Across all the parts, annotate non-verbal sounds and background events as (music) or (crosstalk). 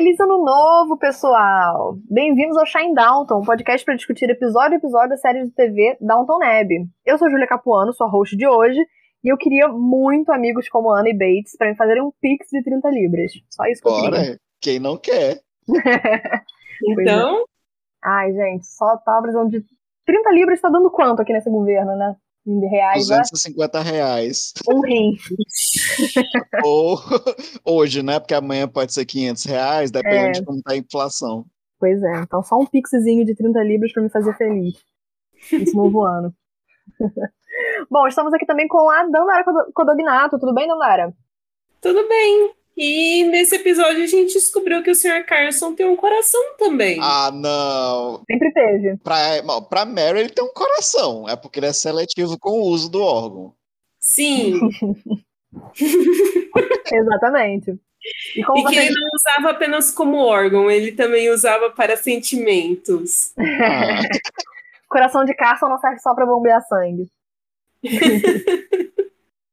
Feliz ano novo, pessoal! Bem-vindos ao Shine Downton, um podcast para discutir episódio a episódio da série de TV Downton Neb. Eu sou Júlia Capuano, sua host de hoje, e eu queria muito amigos como Ana e Bates para me fazerem um pix de 30 libras. Só isso que eu Bora, queria. quem não quer? (laughs) Então, Ai, gente, só tava precisando de 30 libras, tá dando quanto aqui nesse governo, né? Reais, né? 250 reais. Um rim. (laughs) Ou hoje, né? Porque amanhã pode ser 500 reais, depende É. de como tá a inflação. Pois é, então só um pixzinho de 30 libras para me fazer feliz nesse novo (laughs) ano. Bom, estamos aqui também com a Dandara Codo- Codognato. Tudo bem, Dandara? tudo bem. E nesse episódio a gente descobriu que o Sr. Carson tem um coração também. Ah, não. Sempre teve. Pra, bom, pra Mary ele tem um coração. É porque ele é seletivo com o uso do órgão. Sim. (laughs) Exatamente. E como e que você... ele não usava apenas como órgão, ele também usava para sentimentos. Ah, (laughs) Coração de Carson não serve só para bombear sangue. (laughs)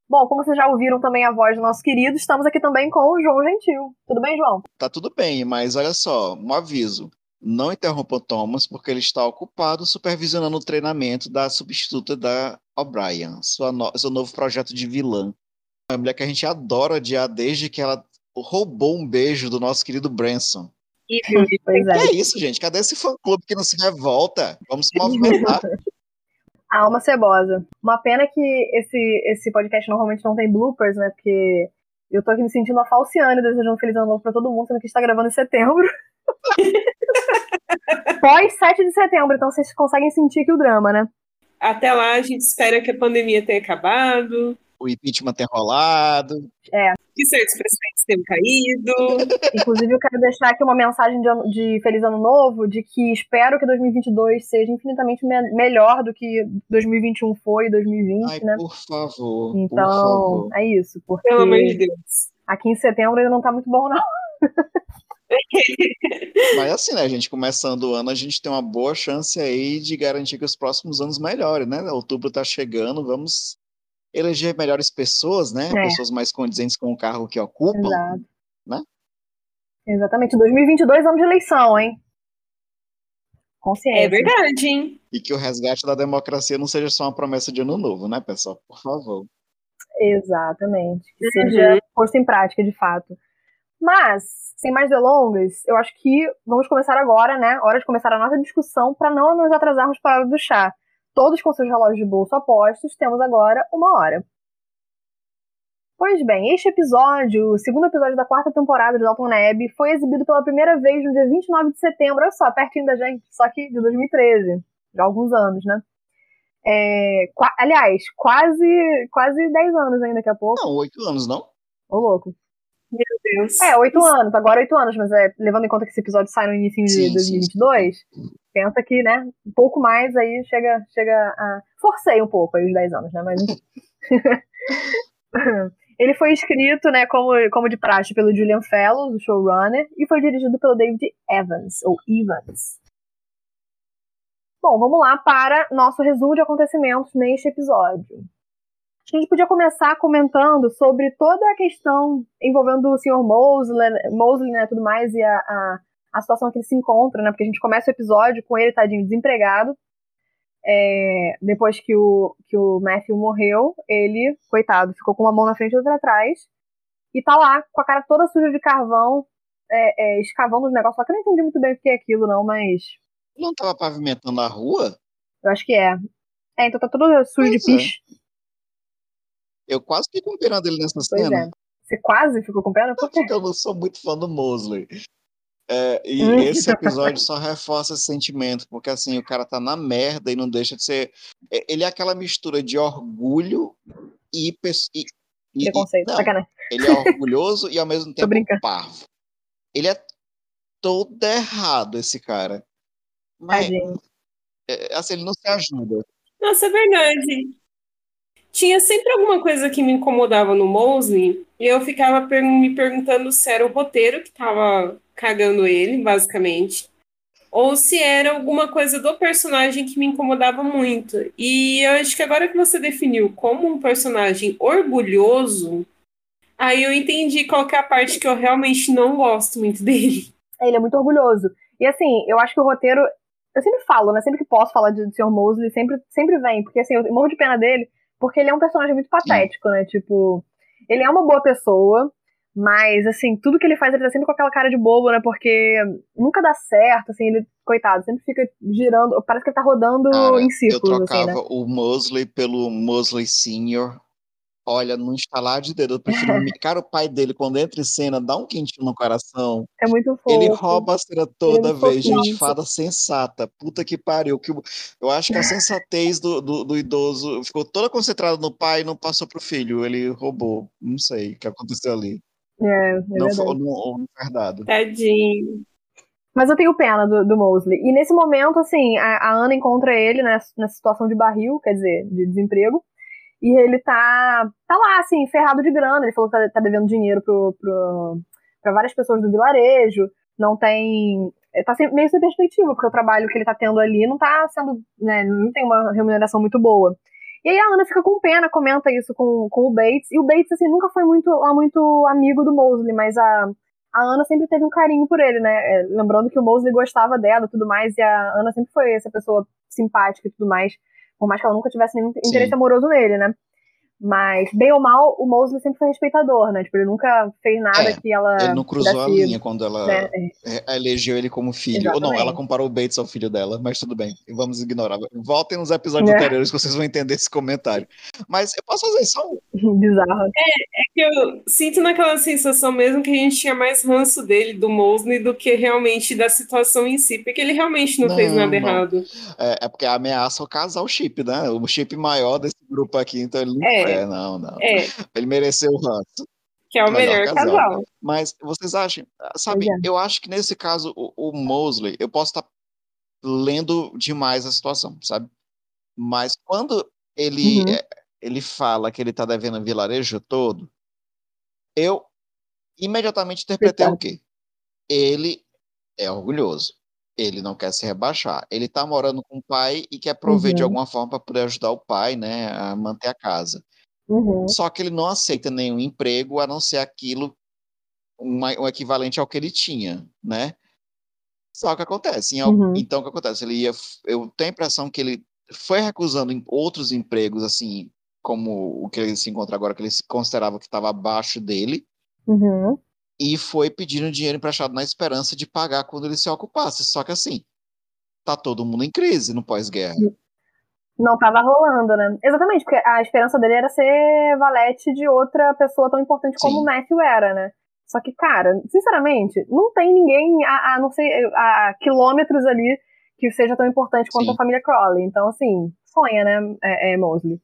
Bom, como vocês já ouviram também a voz do nosso querido, estamos aqui também com o João Gentil. Tudo bem, João? tá tudo bem, mas olha só, um aviso. Não interrompa o Thomas, porque ele está ocupado supervisionando o treinamento da substituta da O'Brien, sua no- seu novo projeto de vilã. É uma mulher que a gente adora odiar desde que ela roubou um beijo do nosso querido Branson. Pois Que é. é isso, gente? Cadê esse fã-clube que não se revolta? Vamos se movimentar. (laughs) Alma cebosa. Uma pena que esse, esse podcast normalmente não tem bloopers, né? Porque eu tô aqui me sentindo a Falciane desejando um feliz ano novo pra todo mundo, sendo que a gente tá gravando em setembro. (laughs) Pós 7 de setembro, então vocês conseguem sentir aqui o drama, né? Até lá a gente espera que a pandemia tenha acabado, o impeachment ter rolado. que certos presidentes tenham caído. (laughs) Inclusive, eu quero deixar aqui uma mensagem de, ano- de Feliz Ano Novo, de que espero que 2022 seja infinitamente me- melhor do que 2021 foi, 2020, Ai, né? por favor, por Então, favor. é isso, porque Pelo amor de Deus. aqui em setembro ainda não tá muito bom, não. (laughs) Mas assim, né, gente, começando o ano, a gente tem uma boa chance aí de garantir que os próximos anos melhorem, né? Outubro tá chegando, vamos eleger melhores pessoas, né? É. Pessoas mais condizentes com o cargo que ocupam. Exato. né? Exatamente. 2022 ano de eleição, hein? Consciência. É verdade, hein? E que o resgate da democracia não seja só uma promessa de ano novo, né, pessoal? Por favor. Exatamente. Que Uhum. seja posto em prática, de fato. Mas, sem mais delongas, eu acho que vamos começar agora, né? Hora de começar a nossa discussão para não nos atrasarmos para a hora do chá. Todos com seus relógios de bolso apostos, temos agora uma hora. Pois bem, este episódio, o segundo episódio da quarta temporada de Dalton Neb, foi exibido pela primeira vez no dia 29 de setembro, olha só, pertinho da gente, só que de 2013, já há alguns anos, né? É, qua- aliás, quase, quase 10 anos ainda daqui a pouco. Não, oito anos, não? Ô, louco. Meu Deus. É, 8 anos, agora 8 anos, mas é, levando em conta que esse episódio sai no início de Sim, sim, 2022, pensa que, né, um pouco mais aí chega, chega a... Forcei um pouco aí os 10 anos, né, mas. (laughs) Ele foi escrito, né, como, como de praxe pelo Julian Fellows, o showrunner, e foi dirigido pelo David Evans, ou Evans. Bom, vamos lá para nosso resumo de acontecimentos neste episódio. Acho que a gente podia começar comentando sobre toda a questão envolvendo o Sr. Mosley, Mosley né, tudo mais, e a, a, a situação que ele se encontra, né? Porque a gente começa o episódio com ele, tadinho, desempregado. É, depois que o, que o Matthew morreu, ele, coitado, ficou com uma mão na frente e outra atrás. E tá lá, com a cara toda suja de carvão, é, é, escavando os negócios. Só que eu não entendi muito bem o que é aquilo, não, mas não tava pavimentando a rua? eu acho que é. É, então tá tudo sujo de Pois é. piche. Eu quase fiquei com pena dele nessa Pois cena. é. Você quase ficou com pena? Por quê? Porque eu não sou muito fã do Mosley. É, e Hum. esse episódio só reforça esse sentimento, porque assim, o cara tá na merda e não deixa de ser. é, Ele é aquela mistura de orgulho e. e, e- Preconceito. Sacanagem. ele é orgulhoso e ao mesmo (laughs) tempo parvo. Ele é todo errado, esse cara. Mas é, assim, ele não se ajuda. Nossa, é verdade. Tinha sempre alguma coisa que me incomodava no Mosley, e eu ficava per me perguntando se era o roteiro que tava cagando ele, basicamente, ou se era alguma coisa do personagem que me incomodava muito. E eu acho que agora que você definiu como um personagem orgulhoso, aí eu entendi qual é a parte que eu realmente não gosto muito dele. Ele é muito orgulhoso. E assim, eu acho que o roteiro. Eu sempre falo, né? Sempre que posso falar de Sr. Mosley, sempre, sempre vem. Porque assim, eu morro de pena dele, porque ele é um personagem muito patético, né? Tipo, ele é uma boa pessoa, mas, assim, tudo que ele faz, ele tá sempre com aquela cara de bobo, né? Porque nunca dá certo, assim, ele, coitado, sempre fica girando. Parece que ele tá rodando Cara, em círculos, eu assim, trocava né? o Mosley pelo Mosley Senior. Olha, num estalar de dedo, eu prefiro. (laughs) Cara, o pai dele, quando entra em cena, dá um quentinho no coração. É muito fofo. Ele rouba a cena toda muito vez, gente. Fada sensata. Puta que pariu. Que, eu acho que a sensatez do, do, do idoso ficou toda concentrada no pai e não passou pro filho. Ele roubou. Não sei o que aconteceu ali. É, é Não verdade. foi não verdade. Tadinho. Mas eu tenho pena do, do Mosley. E nesse momento, assim, a, a Ana encontra ele nessa, nessa situação de barril, quer dizer, de desemprego. E ele tá, tá lá, assim, ferrado de grana. Ele falou que tá, tá devendo dinheiro pro, pro, pra várias pessoas do vilarejo. Não tem. é, Tá sem- meio sem perspectiva, porque o trabalho que ele tá tendo ali não tá sendo. Né, não tem uma remuneração muito boa. E aí a Ana fica com pena, comenta isso com, com o Bates. E o Bates, assim, nunca foi muito, lá muito amigo do Mosley, mas a, a Ana sempre teve um carinho por ele, né? É, lembrando que o Mosley gostava dela e tudo mais, e a Ana sempre foi essa pessoa simpática e tudo mais, por mais que ela nunca tivesse nenhum interesse Sim. amoroso nele, né? Mas, bem ou mal, o Mosley sempre foi respeitador, né? Tipo, ele nunca fez nada É, que ela. Ele não cruzou a linha quando ela né, é, elegeu ele como filho. Ou não, Exatamente. ela comparou o Bates ao filho dela, mas tudo bem, vamos ignorar. Voltem nos episódios É. anteriores que vocês vão entender esse comentário. Mas eu posso fazer só um. (laughs) bizarro. que eu sinto naquela sensação mesmo que a gente tinha mais ranço dele, do Mosley, do que realmente da situação em si, porque ele realmente não, fez Não, nada não. errado. É, é porque ameaça o casal chip, né? O chip maior desse grupo aqui, então ele não É. é, não, não. É, Ele mereceu o ranço. que é o Melhor melhor, casal. casal. Mas vocês acham, sabe, é. eu acho que nesse caso o, o Mosley, eu posso estar lendo demais a situação, sabe? Mas quando ele, Uhum. é, ele fala que ele tá devendo o vilarejo todo, eu imediatamente interpretei o quê? Ele é orgulhoso. Ele não quer se rebaixar. Ele tá morando com o pai e quer prover de Uhum. alguma forma para poder ajudar o pai, né, a manter a casa. Uhum. Só que ele não aceita nenhum emprego a não ser aquilo, uma- um equivalente ao que ele tinha, né? Só que acontece. Uhum. Então, o que acontece? Ele ia, eu tenho a impressão que ele foi recusando outros empregos, assim, como o que ele se encontra agora, que ele se considerava que estava abaixo dele, Uhum. E foi pedindo dinheiro emprestado na esperança de pagar quando ele se ocupasse. Só que assim, tá todo mundo em crise no pós-guerra. Não tava rolando, né? Exatamente, porque a esperança dele era ser valete de outra pessoa tão importante como Sim. o Matthew era, né? Só que, cara, sinceramente, não tem ninguém a, a não sei, a, a quilômetros ali que seja tão importante quanto Sim. a família Crowley. Então, assim, sonha, né, é, é, Mosley?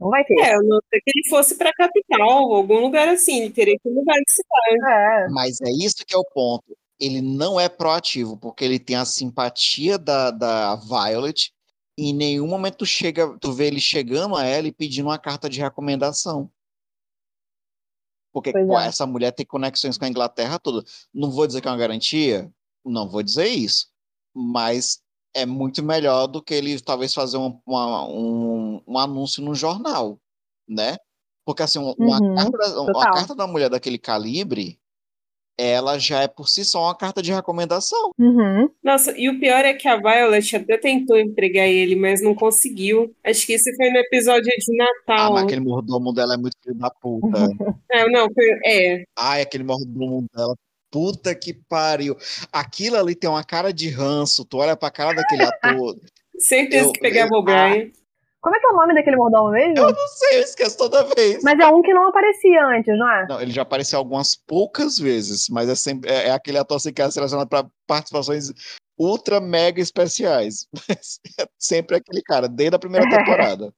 Não vai ter. É, a não ser que ele fosse pra capital, algum lugar assim, ele teria que mudar de cidade. É, Mas é isso que é o ponto. Ele não é proativo, porque ele tem a simpatia da, da Violet, e em nenhum momento tu chega, tu vê ele chegando a ela e pedindo uma carta de recomendação. Porque Pois pô, é. essa mulher tem conexões com a Inglaterra toda. Não vou dizer que é uma garantia, não vou dizer isso. Mas é muito melhor do que ele talvez fazer um, uma- um, um anúncio no jornal, né? Porque assim, uma, Uhum, carta da, uma carta da mulher daquele calibre, ela já é por si só uma carta de recomendação. uhum. Nossa, e o pior é que a Violet até tentou empregar ele, mas não conseguiu. Acho que isso foi no episódio de Ah, Natal. mas aquele mordomo dela é muito filho da puta. (laughs) É, não, foi- é. Ai, aquele mordomo dela. Puta que pariu. Aquilo ali tem uma cara de ranço. Tu olha pra cara daquele ator. (laughs) Certeza Eu- que pegava eu- o Brian. Como é que é o nome daquele mordomo mesmo? Eu não sei, eu esqueço toda vez. Mas é um que não aparecia antes, não é? Não, ele já apareceu algumas poucas vezes, mas é sempre é, é aquele ator assim, que é selecionado para participações ultra mega especiais. (laughs) Mas é sempre aquele cara, desde a primeira (laughs) temporada.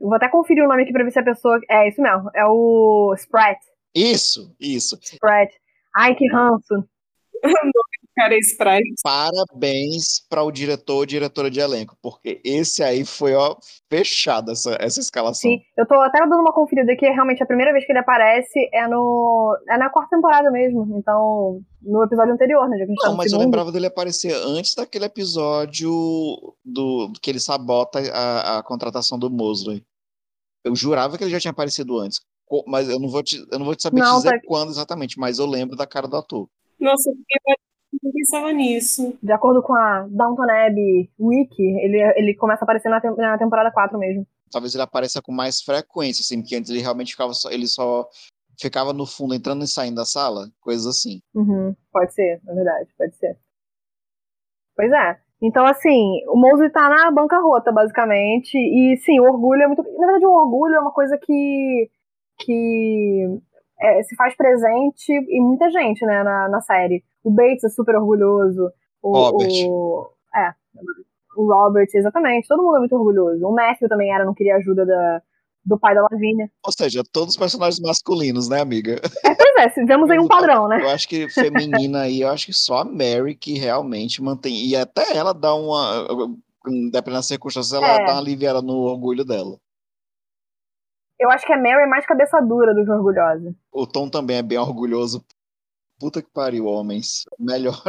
Vou até conferir o nome aqui pra ver se a pessoa. É isso mesmo. É o Sprat. Isso, isso. Sprat. Ai, que ranço. (laughs) cara Sprite. Parabéns para o diretor ou diretora de elenco, porque esse aí foi, ó, fechado essa, essa escalação. Sim, eu tô até dando uma conferida aqui, realmente a primeira vez que ele aparece é no. é na quarta temporada mesmo. Então, no episódio anterior, né? Já que a gente tá Não, mas eu segundo. lembrava dele aparecer antes daquele episódio do que ele sabota a, a contratação do Mosley. Eu jurava que ele já tinha aparecido antes. Mas eu não vou te, eu não vou te saber Não, dizer tá- quando exatamente, mas eu lembro da cara do ator. Nossa, eu não pensava nisso. De acordo com a Downton Abbey Wiki, ele, ele começa a aparecer na, tem- na temporada 4 mesmo. Talvez ele apareça com mais frequência, assim, porque antes ele realmente ficava só, ele só ficava no fundo, entrando e saindo da sala, coisas assim. Uhum, pode ser, na verdade, pode ser. Pois é. Então, assim, o Mosley tá na bancarrota, basicamente. E, sim, o orgulho é muito. Na verdade, o orgulho é uma coisa que. Que é, se faz presente em muita gente, né, na, na série. O Bates é super orgulhoso. O, Robert. O, é. O Robert, exatamente. Todo mundo é muito orgulhoso. O Matthew também era, não queria ajuda da, do pai da Lavínia. Ou seja, todos os personagens masculinos, né, amiga? Pois é, vemos aí um padrão, né? Eu acho que feminina aí, eu acho que só a Mary que realmente mantém. E até ela dá uma. Dependendo das circunstâncias, ela É. dá uma aliviada no orgulho dela. Eu acho que a Mary é mais cabeça dura do que orgulhosa. O Tom também é bem orgulhoso. Puta que pariu, homens. Melhor.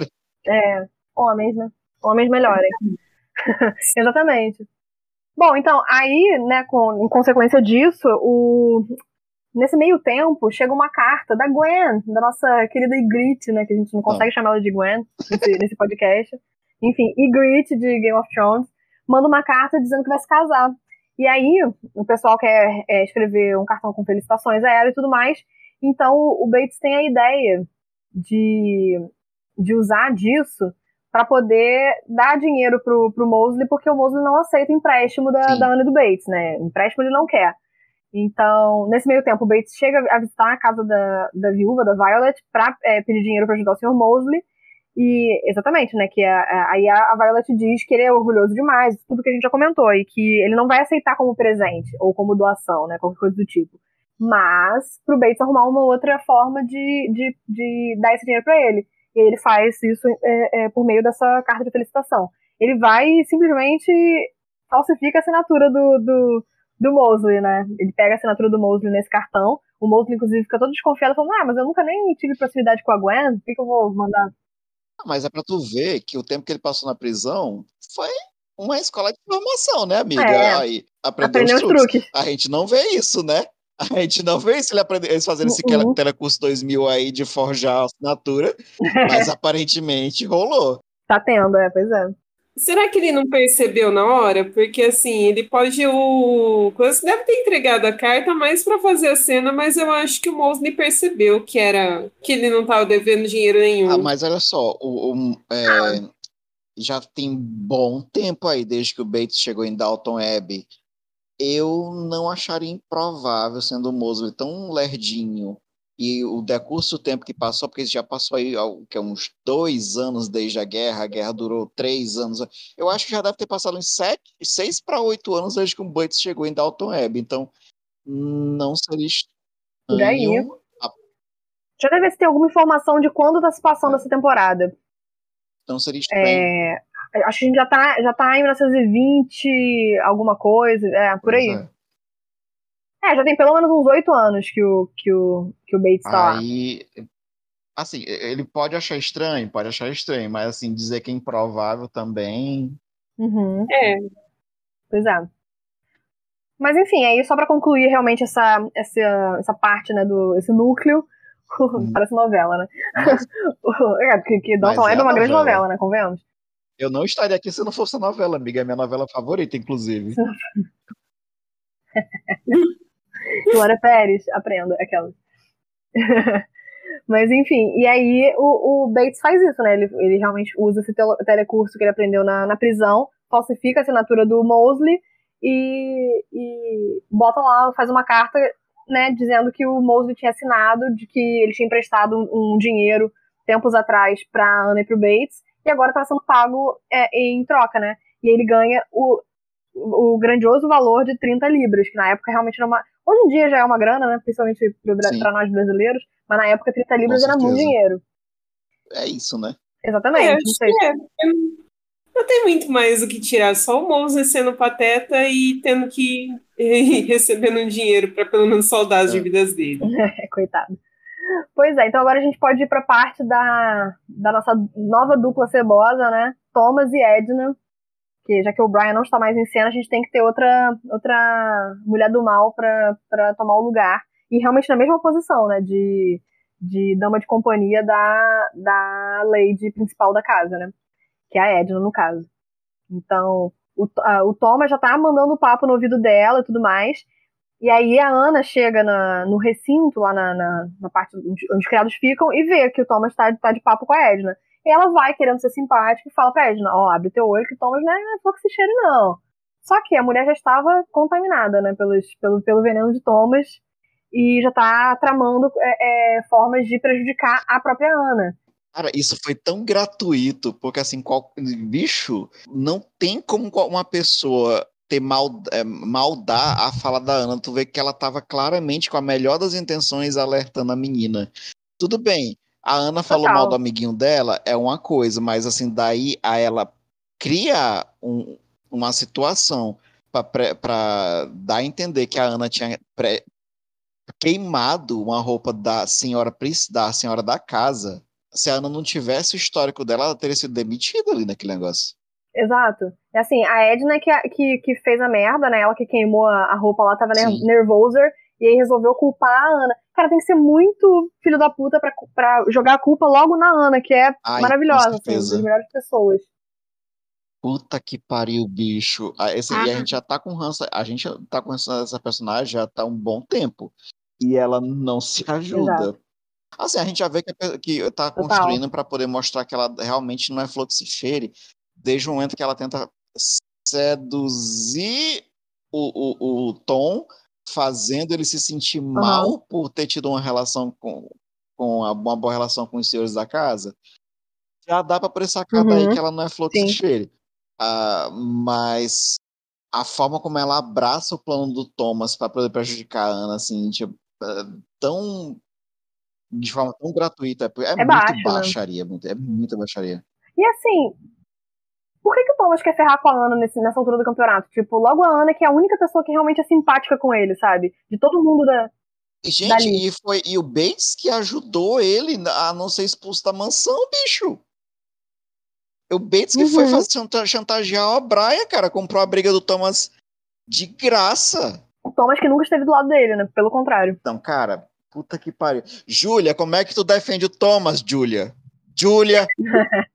É, homens, né? Homens melhorem. (laughs) Exatamente. Bom, então, aí, né, com, em consequência disso, o, nesse meio tempo, chega uma carta da Gwen, da nossa querida Ygritte, né, que a gente não consegue chamar ela de Gwen nesse, (laughs) nesse podcast. Enfim, Ygritte, de Game of Thrones, manda uma carta dizendo que vai se casar. E aí, o pessoal quer é, escrever um cartão com felicitações a ela e tudo mais. Então, o Bates tem a ideia de, de usar disso para poder dar dinheiro pro, pro Mosley, porque o Mosley não aceita o empréstimo da, Sim. da Anne do Bates, né? Empréstimo ele não quer. Então, nesse meio tempo, o Bates chega a visitar a casa da, da viúva, da Violet, pra é, pedir dinheiro para ajudar o Sr. Mosley. E, exatamente, né? Que a- a- aí a, a Violet diz que ele é orgulhoso demais, tudo que a gente já comentou, e que ele não vai aceitar como presente ou como doação, né? Qualquer coisa do tipo. Mas, pro Bates arrumar uma outra forma de, de, de dar esse dinheiro para ele. E ele faz isso é, é, por meio dessa carta de felicitação. Ele vai e simplesmente falsifica a assinatura do, do, do Mosley, né? Ele pega a assinatura do Mosley nesse cartão. O Mosley, inclusive, fica todo desconfiado, falando: Ah, mas eu nunca nem tive proximidade com a Gwen, por que, que eu vou mandar? Mas é pra tu ver que o tempo que ele passou na prisão foi uma escola de formação, né, amiga? É. Aí, aprendeu Aprender os truques. truques. A gente não vê isso, né? A gente não vê isso, ele aprende, eles fazendo esse Uhum. telecurso 2000 aí de forjar a assinatura, mas (laughs) aparentemente rolou. Tá tendo, é, pois é. Será que ele não percebeu na hora? Porque assim, ele pode o coisa deve ter entregado a carta mais para fazer a cena, mas eu acho que o Mosley percebeu que era que ele não estava devendo dinheiro nenhum. Ah, mas olha só, o, o- é, já tem bom tempo aí, desde que o Bates chegou em Dalton Abbey. Eu não acharia improvável, sendo o Mosley tão lerdinho, e o decurso do tempo que passou, porque já passou aí que é uns dois anos desde a guerra, a guerra durou três anos. Eu acho que já deve ter passado uns sete, seis para oito anos desde que o Bates chegou em Dalton Abbey. Então, não seria aí. estranho. Eu até ver se tem alguma informação de quando tá se passando essa temporada. Não seria estranho. É, acho que a gente já tá, já tá em 1920, alguma coisa, é, por aí. Pois é. É, já tem pelo menos uns oito anos que o, que o, que o Bates tá lá. Aí, assim, ele pode achar estranho, pode achar estranho, mas assim, dizer que é improvável também. Uhum. É, Pois é. Mas enfim, aí só pra concluir realmente essa, essa, essa parte, né, do, esse núcleo, (laughs) parece novela, né? (laughs) é, porque que Dalton é é uma grande novela. novela, né, convenhamos? Eu não estaria aqui se não fosse a novela, amiga. É minha novela favorita, inclusive. (laughs) Glória Pérez, aprenda, aquela. (laughs) Mas enfim, e aí o, o Bates faz isso, né? Ele, ele realmente usa esse tele- telecurso que ele aprendeu na, na prisão, falsifica a assinatura do Mosley e, e bota lá, faz uma carta, né, dizendo que o Mosley tinha assinado, de que ele tinha emprestado um, um dinheiro tempos atrás pra Anna e pro Bates, e agora tá sendo pago é, em troca, né? E ele ganha o, o grandioso valor de 30 libras, que na época realmente era uma. Hoje em dia já é uma grana, né? Principalmente para nós brasileiros, mas na época 30 libras era muito dinheiro. É isso, né? Exatamente. É, não sei. é. Não tem muito mais o que tirar, só o Moses sendo pateta e tendo que (laughs) e recebendo um dinheiro pra pelo menos saldar as É. dívidas dele. (laughs) É, coitado. Pois é, então agora a gente pode ir pra parte da, da nossa nova dupla cebosa, né? Thomas e Edna. Que já que o Brian não está mais em cena, a gente tem que ter outra, outra mulher do mal pra tomar o lugar. E realmente na mesma posição, né? De, de dama de companhia da, da lady principal da casa, né? Que é a Edna, no caso. Então, o, a- o Thomas já tá mandando papo no ouvido dela e tudo mais. E aí a Ana chega na- no recinto, lá na, na, na parte onde, onde os criados ficam, e vê que o Thomas tá, tá de papo com a Edna. E ela vai querendo ser simpática e fala pra Edna, ó, abre teu olho que Thomas não é flor que se não. Só que a mulher já estava contaminada, né, pelos, pelo, pelo veneno de Thomas e já tá tramando é, é, formas de prejudicar a própria Ana. Cara, isso foi tão gratuito, porque assim, qual, bicho, não tem como uma pessoa ter mal, é, maldar a fala da Ana. Tu vê que ela tava claramente com a melhor das intenções alertando a menina. Tudo bem, a Ana falou Total. mal do amiguinho dela, é uma coisa, mas assim, daí a ela cria um- uma situação para dar a entender que a Ana tinha pré- queimado uma roupa da senhora da senhora da casa. Se a Ana não tivesse o histórico dela, ela teria sido demitida ali naquele negócio. Exato. É assim, a Edna que, que, que fez a merda, né? Ela que queimou a, a roupa lá, tava ner Sim. E aí resolveu culpar a Ana. Cara, tem que ser muito filho da puta pra, pra jogar a culpa logo na Ana, que é Ai, maravilhosa, assim, certeza. das melhores pessoas. Puta que pariu, bicho. Ah, esse- E a gente já tá com ranço, a gente tá com dessa personagem já tá um bom tempo. E ela não se ajuda. Exato. Assim, a gente já vê que, que tá construindo pra poder mostrar que ela realmente não é flor que se cheire, desde o momento que ela tenta seduzir o, o, o Tom, fazendo ele se sentir mal por ter tido uma relação com, com a- uma boa relação com os senhores da casa. Já dá pra poder sacar daí Uhum. que ela não é flor que cheire. Ah, mas a forma como ela abraça o plano do Thomas para poder prejudicar a Ana, assim, tipo, é, tão de forma tão gratuita, é, É muito baixo, né? baixaria, muito- é muita baixaria. E assim, por que, que o Thomas quer ferrar com a Ana nesse- nessa altura do campeonato? Tipo, logo a Ana, que é a única pessoa que realmente é simpática com ele, sabe? De todo mundo da. Gente, e foi e o Bates que ajudou ele a não ser expulso da mansão, bicho. O Bates que foi Uhum. fazer chanta- chantagear a Brian, cara, comprou a briga do Thomas de graça. O Thomas que nunca esteve do lado dele, né? Pelo contrário. Então, cara, puta que pariu. Júlia, como é que tu defende o Thomas, Júlia? Júlia, (laughs)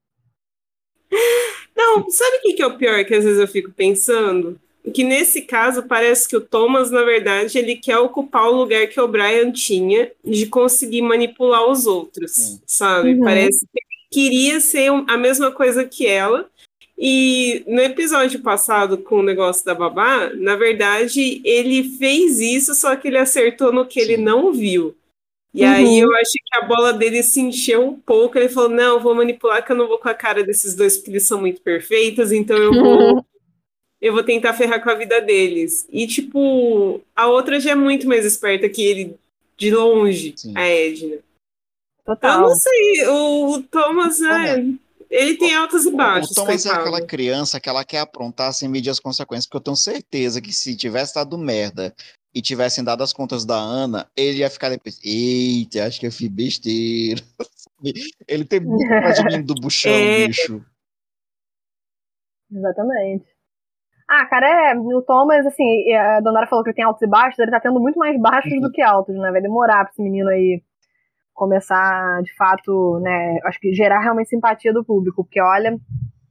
Não, sabe o que, que é o pior que às vezes eu fico pensando? Que nesse caso parece que o Thomas, na verdade, ele quer ocupar o lugar que o Brian tinha de conseguir manipular os outros, sabe? Uhum. Parece que ele queria ser um- a mesma coisa que ela. E no episódio passado com o negócio da babá, na verdade, ele fez isso, só que ele acertou no que ele Sim. não viu. E Uhum. aí eu acho que a bola dele se encheu um pouco. Ele falou: não, vou manipular que eu não vou com a cara desses dois, porque eles são muito perfeitos, então eu vou. (laughs) Eu vou tentar ferrar com a vida deles. E, tipo, a outra já é muito mais esperta que ele, de longe, Sim. a Edna. Eu Total. não sei, o Thomas, é, ele tem altos e baixos. o Thomas é coitado. aquela criança que ela quer aprontar sem medir as consequências, porque eu tenho certeza que se tivesse dado merda e tivessem dado as contas da Ana, ele ia ficar depois, eita, acho que eu fiz besteira. (laughs) ele tem muito mais de mim do buchão, (laughs) É. bicho. Exatamente. Ah, cara, é, o Thomas, assim, a Donara falou que ele tem altos e baixos, ele tá tendo muito mais baixos Uhum. do que altos, né? Vai demorar pra esse menino aí começar, de fato, né? Acho que gerar realmente simpatia do público, porque olha,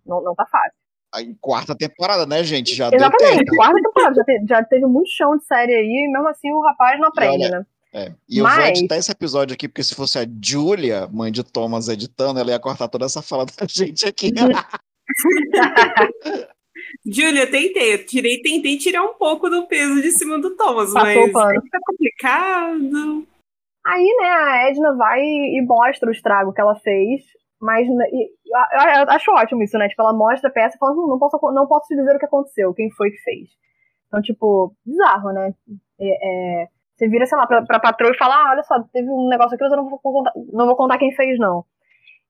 não, não tá fácil. Aí, quarta temporada, né, gente? Já deu Exatamente, tempo. quarta temporada, já, te- já teve muito chão de série aí, e mesmo assim o rapaz não aprende, olha, né? É. E eu vou Mas- editar esse episódio aqui, porque se fosse a Julia, mãe de Thomas, editando, ela ia cortar toda essa fala (laughs) da gente aqui. (laughs) Júlia, tentei, eu tirei, tentei tirar um pouco do peso de cima do Thomas, Passou mas pano. tá complicado. Aí, né, a Edna vai e mostra o estrago que ela fez, mas né, e- eu, eu- acho ótimo isso, né? Tipo, ela mostra a peça e fala, hum, não posso, não posso te dizer o que aconteceu, quem foi que fez. Então, tipo, bizarro, né? É, é, você vira, sei lá, pra, pra patroa e fala, ah, olha só, teve um negócio aqui, mas eu não vou contar, não vou contar quem fez, não.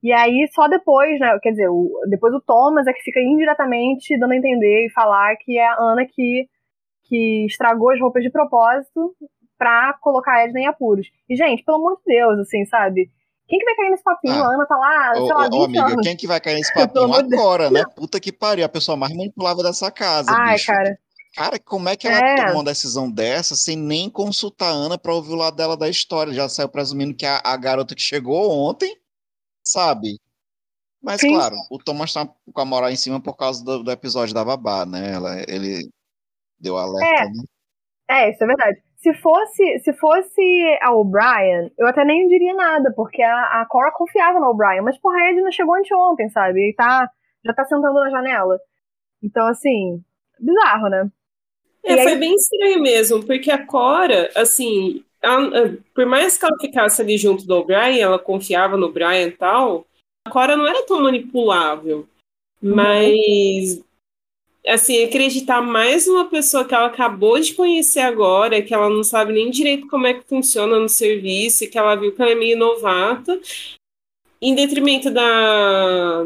E aí, só depois, né? Quer dizer, o, depois o Thomas é que fica indiretamente dando a entender e falar que é a Ana que, que estragou as roupas de propósito pra colocar a Edna em apuros. E, gente, pelo amor de Deus, assim, sabe? Quem que vai cair nesse papinho? Ah. a Ana tá lá, sei Ô, lá, ô, 20 amiga, anos. quem que vai cair nesse (laughs) papinho agora, né? (laughs) Puta que pariu, a pessoa mais manipulável dessa casa, Ai, bicho. cara. Cara, como é que ela É. tomou uma decisão dessa sem nem consultar a Ana pra ouvir o lado dela da história? Já saiu presumindo que a, a garota que chegou ontem, sabe? Mas, Sim. claro, o Thomas tá com a moral em cima por causa do, do episódio da babá, né? Ela, ele deu alerta, né? É, isso é verdade. Se fosse, se fosse a O'Brien, eu até nem diria nada, porque a, a Cora confiava na O'Brien, mas porra, a Edna chegou anteontem, sabe? E tá, já tá sentando na janela. Então, assim, bizarro, né? É, E aí- foi bem estranho mesmo, porque a Cora, assim, ela- eh, por mais que ela ficasse ali junto do O'Brien, ela confiava no Brian e tal, a Cora não era tão manipulável. Mas, assim, acreditar mais numa pessoa que ela acabou de conhecer agora, que ela não sabe nem direito como é que funciona no serviço, e que ela viu que ela é meio novata, em detrimento da,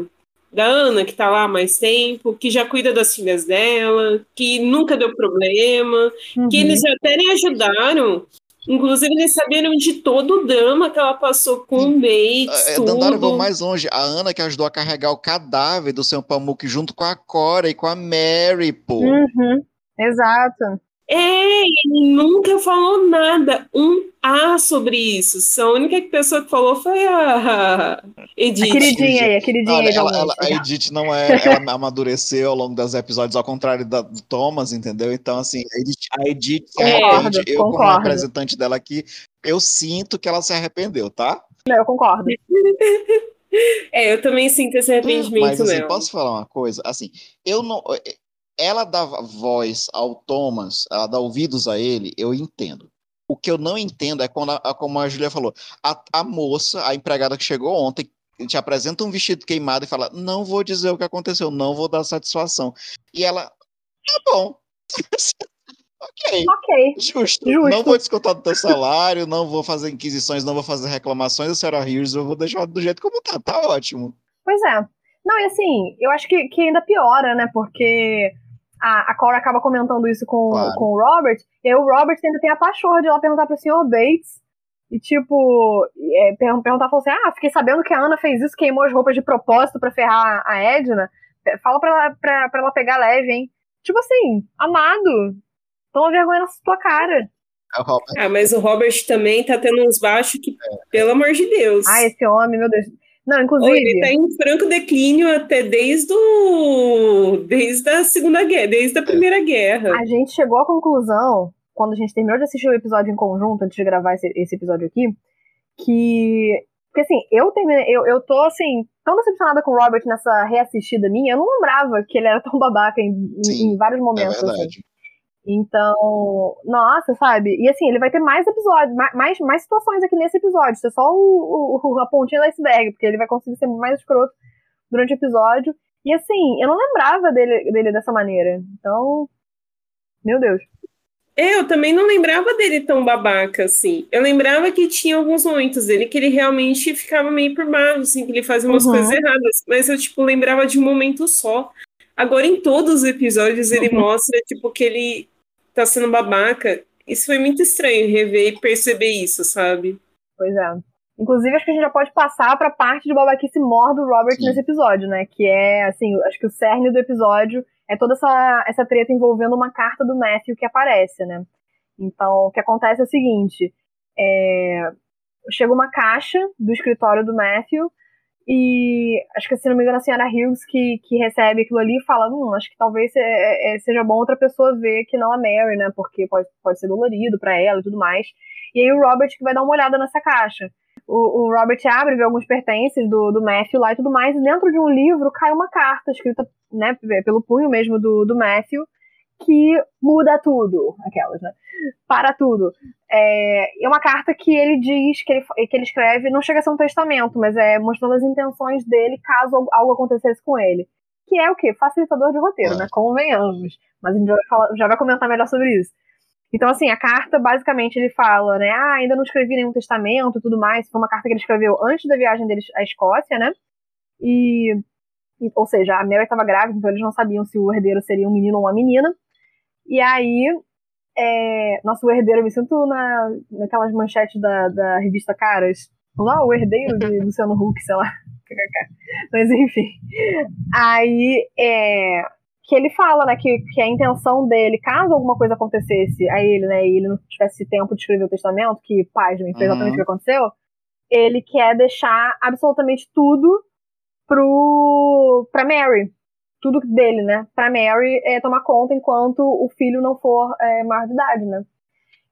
da Ana, que tá lá há mais tempo, que já cuida das filhas dela, que nunca deu problema, que eles até lhe ajudaram. Inclusive, eles saberam de todo o drama que ela passou com o Bates, É, Dandara, vou mais longe. A Ana que ajudou a carregar o cadáver do seu Pamuk junto com a Cora e com a Mary, pô. Uhum, exato. É, ele nunca falou nada, um A sobre isso. A única pessoa que falou foi a (laughs) Edith. A queridinha aí, a queridinha Olha, aí. ela, ela- a Edith não é. (laughs) Ela amadureceu ao longo dos episódios, ao contrário da, do Thomas, entendeu? Então, assim, a Edith, a Edith se arrepende. Eu, como concordo. representante dela aqui, eu sinto que ela se arrependeu, tá? Não, eu concordo. (laughs) É, eu também sinto esse arrependimento Mas, assim, posso falar uma coisa? Assim, eu não. Ela dá voz ao Thomas, ela dá ouvidos a ele, eu entendo. O que eu não entendo é quando, a, como a Julia falou, a, a moça, a empregada que chegou ontem, te apresenta um vestido queimado e fala: Não vou dizer o que aconteceu, não vou dar satisfação. E ela, tá bom. (laughs) ok, Ok. justo. Justo. Não vou descontar do teu salário, não vou fazer inquisições, não vou fazer reclamações da senhora Hughes, eu vou deixar do jeito como tá, tá ótimo. Pois é. Não, e assim, eu acho que, que ainda piora, né? Porque a, a Cora acaba comentando isso com, Claro. com o Robert, e aí o Robert ainda tem a pachorra de ir lá perguntar pro Sr. Bates. E, tipo, é, per- perguntar, falou assim: Ah, fiquei sabendo que a Ana fez isso, queimou as roupas de propósito pra ferrar a Edna. Fala pra ela, pra, pra ela pegar leve, hein? Tipo assim, amado, toma vergonha na tua cara. É. Ah, mas o Robert também tá tendo uns baixos que, pelo amor de Deus. Ah, esse homem, meu Deus. Não, Ou inclusive. ele tá em franco declínio até desde o... desde a Segunda Guerra, desde a Primeira Guerra. A gente chegou à conclusão, quando a gente terminou de assistir o episódio em conjunto, antes de gravar esse, esse episódio aqui, que. Porque assim, eu terminei. Eu, eu tô assim, tão decepcionada com o Robert nessa reassistida minha, eu não lembrava que ele era tão babaca em, Sim, em vários É momentos. assim. Então, nossa, sabe? E assim, ele vai ter mais episódios, ma- mais, mais situações aqui nesse episódio. Isso é só o, o- a pontinha do iceberg, porque ele vai conseguir ser mais escroto durante o episódio. E assim, eu não lembrava dele, dele dessa maneira. Então, meu Deus. É, eu também não lembrava dele tão babaca assim. Eu lembrava que tinha alguns momentos dele que ele realmente ficava meio por baixo, assim, que ele fazia umas Uhum. coisas erradas. Mas eu, tipo, lembrava de um momento só. Agora, em todos os episódios, ele Uhum. mostra, tipo, que ele tá sendo babaca. Isso foi muito estranho rever e perceber isso, sabe? Pois é. Inclusive, acho que a gente já pode passar pra parte de babaquice mor do Robert Sim. nesse episódio, né? Que é, assim, acho que o cerne do episódio é toda essa, essa treta envolvendo uma carta do Matthew que aparece, né? Então, o que acontece é o seguinte: é, chega uma caixa do escritório do Matthew e acho que, se não me engano, a senhora Hughes que, que recebe aquilo ali fala: hum, acho que talvez é, é, seja bom outra pessoa ver que não a Mary, né? Porque pode, pode ser dolorido pra ela e tudo mais. E aí o Robert que vai dar uma olhada nessa caixa. O, o Robert abre, vê alguns pertences do, do Matthew lá e tudo mais, e dentro de um livro cai uma carta escrita né, pelo punho mesmo do, do Matthew, que muda tudo, aquelas, né? Para tudo. É, é uma carta que ele diz, que ele, que ele escreve, não chega a ser um testamento, mas é mostrando as intenções dele caso algo acontecesse com ele. Que é o quê? Facilitador de roteiro, É. né? Convenhamos. Mas a gente já vai, falar- já vai comentar melhor sobre isso. Então, assim, a carta, basicamente, ele fala, né? Ah, ainda não escrevi nenhum testamento e tudo mais. Foi uma carta que ele escreveu antes da viagem dele à Escócia, né? E, e ou seja, a Mary estava grávida, então eles não sabiam se o herdeiro seria um menino ou uma menina. E aí, é, nosso herdeiro, eu me sinto na, naquelas manchetes da, da revista Caras. Lá, o herdeiro de Luciano Huck, sei lá. (laughs) Mas enfim. Aí, é, que ele fala, né, que, que a intenção dele, caso alguma coisa acontecesse a ele, né, e ele não tivesse tempo de escrever o testamento, que, pasmem, foi exatamente o que aconteceu, ele quer deixar absolutamente tudo pro, pra Mary. Tudo dele, né, pra Mary é, tomar conta enquanto o filho não for é, maior de idade, né.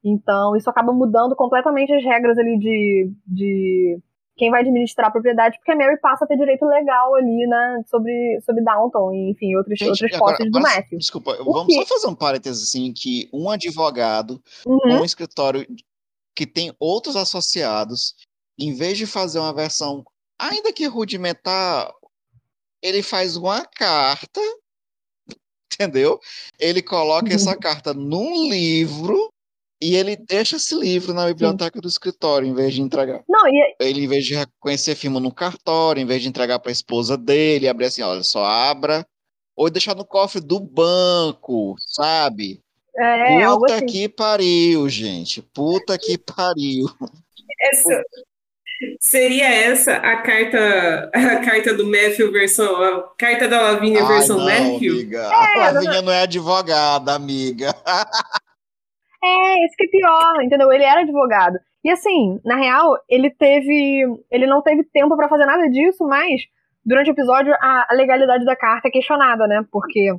Então, isso acaba mudando completamente as regras ali de, de quem vai administrar a propriedade, porque a Mary passa a ter direito legal ali, né, sobre, sobre Downton e, enfim, outros, Gente, outras posses do Matthew. Desculpa, o vamos só fazer um parênteses assim, que um advogado uhum. um escritório que tem outros associados, em vez de fazer uma versão, ainda que rudimentar, ele faz uma carta, entendeu? Ele coloca uhum. essa carta num livro e ele deixa esse livro na biblioteca do escritório, em vez de entregar. Não, e... Ele, em vez de reconhecer firma no cartório, em vez de entregar para a esposa dele, abrir assim, olha, só abra. Ou deixar no cofre do banco, sabe? É, Puta assim. que pariu, gente. Puta que pariu. Essa, seria essa a carta a carta do Matthew versão a carta da Lavínia versão não, Matthew? Amiga. É, Lavínia não é advogada, amiga. É, esse que é pior, entendeu? Ele era advogado. E assim, na real, ele teve. Ele não teve tempo para fazer nada disso, mas durante o episódio a, a, legalidade da carta é questionada, né? Porque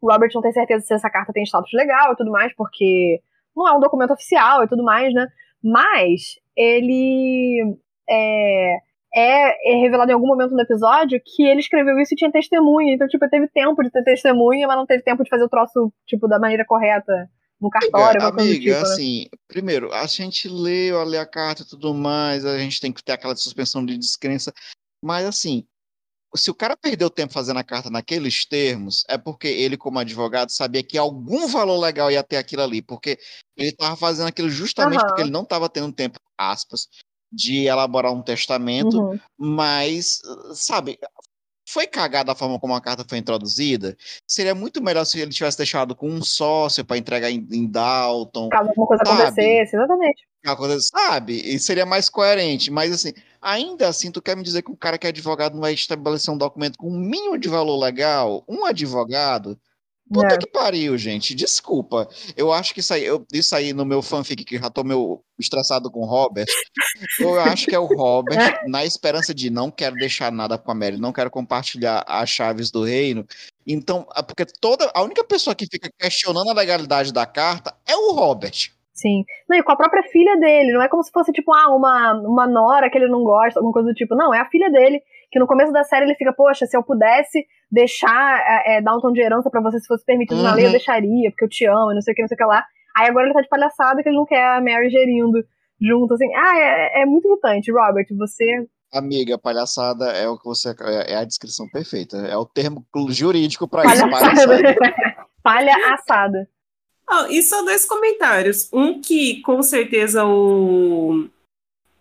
o Robert não tem certeza se essa carta tem status legal e tudo mais, porque não é um documento oficial e tudo mais, né? Mas ele é, é, é, revelado em algum momento no episódio que ele escreveu isso e tinha testemunha. Então, tipo, teve tempo de ter testemunha, mas não teve tempo de fazer o troço, tipo, da maneira correta no cartório, amiga, amiga tipo, né? assim, né? primeiro, a gente lê, lê a carta e tudo mais, a gente tem que ter aquela suspensão de descrença, mas assim, se o cara perdeu tempo fazendo a carta naqueles termos, é porque ele, como advogado, sabia que algum valor legal ia ter aquilo ali, porque ele estava fazendo aquilo justamente uhum. porque ele não estava tendo tempo, aspas, de elaborar um testamento, uhum. mas, sabe, foi cagada a forma como a carta foi introduzida. Seria muito melhor se ele tivesse deixado com um sócio para entregar em, em Dalton. Caso alguma coisa sabe? acontecesse, exatamente. Sabe? E seria mais coerente. Mas assim, ainda assim, tu quer me dizer que o cara que é advogado não vai estabelecer um documento com um mínimo de valor legal? Um advogado Puta é. que pariu, gente. Desculpa. Eu acho que isso aí, eu, isso aí no meu fanfic, que já tô meu estressado com o Robert, eu acho que é o Robert, (laughs) na esperança de não quero deixar nada com a Mary, não quero compartilhar as chaves do reino. Então, porque toda a única pessoa que fica questionando a legalidade da carta é o Robert. Sim. Não, e com a própria filha dele. Não é como se fosse, tipo, ah, uma, uma nora que ele não gosta, alguma coisa do tipo. Não, é a filha dele, que no começo da série ele fica, poxa, se eu pudesse deixar, é, é, dar um tom de herança para você se fosse permitido uhum. na lei, eu uhum. deixaria, porque eu te amo, e não sei o que, não sei o que lá. Aí agora ele tá de palhaçada que ele não quer a Mary gerindo junto, assim. Ah, é, é muito irritante, Robert, você... Amiga, palhaçada é o que você é, é a descrição perfeita. É o termo jurídico para isso. Palhaçada. Palha assada. Oh, e só dois comentários. Um que com certeza o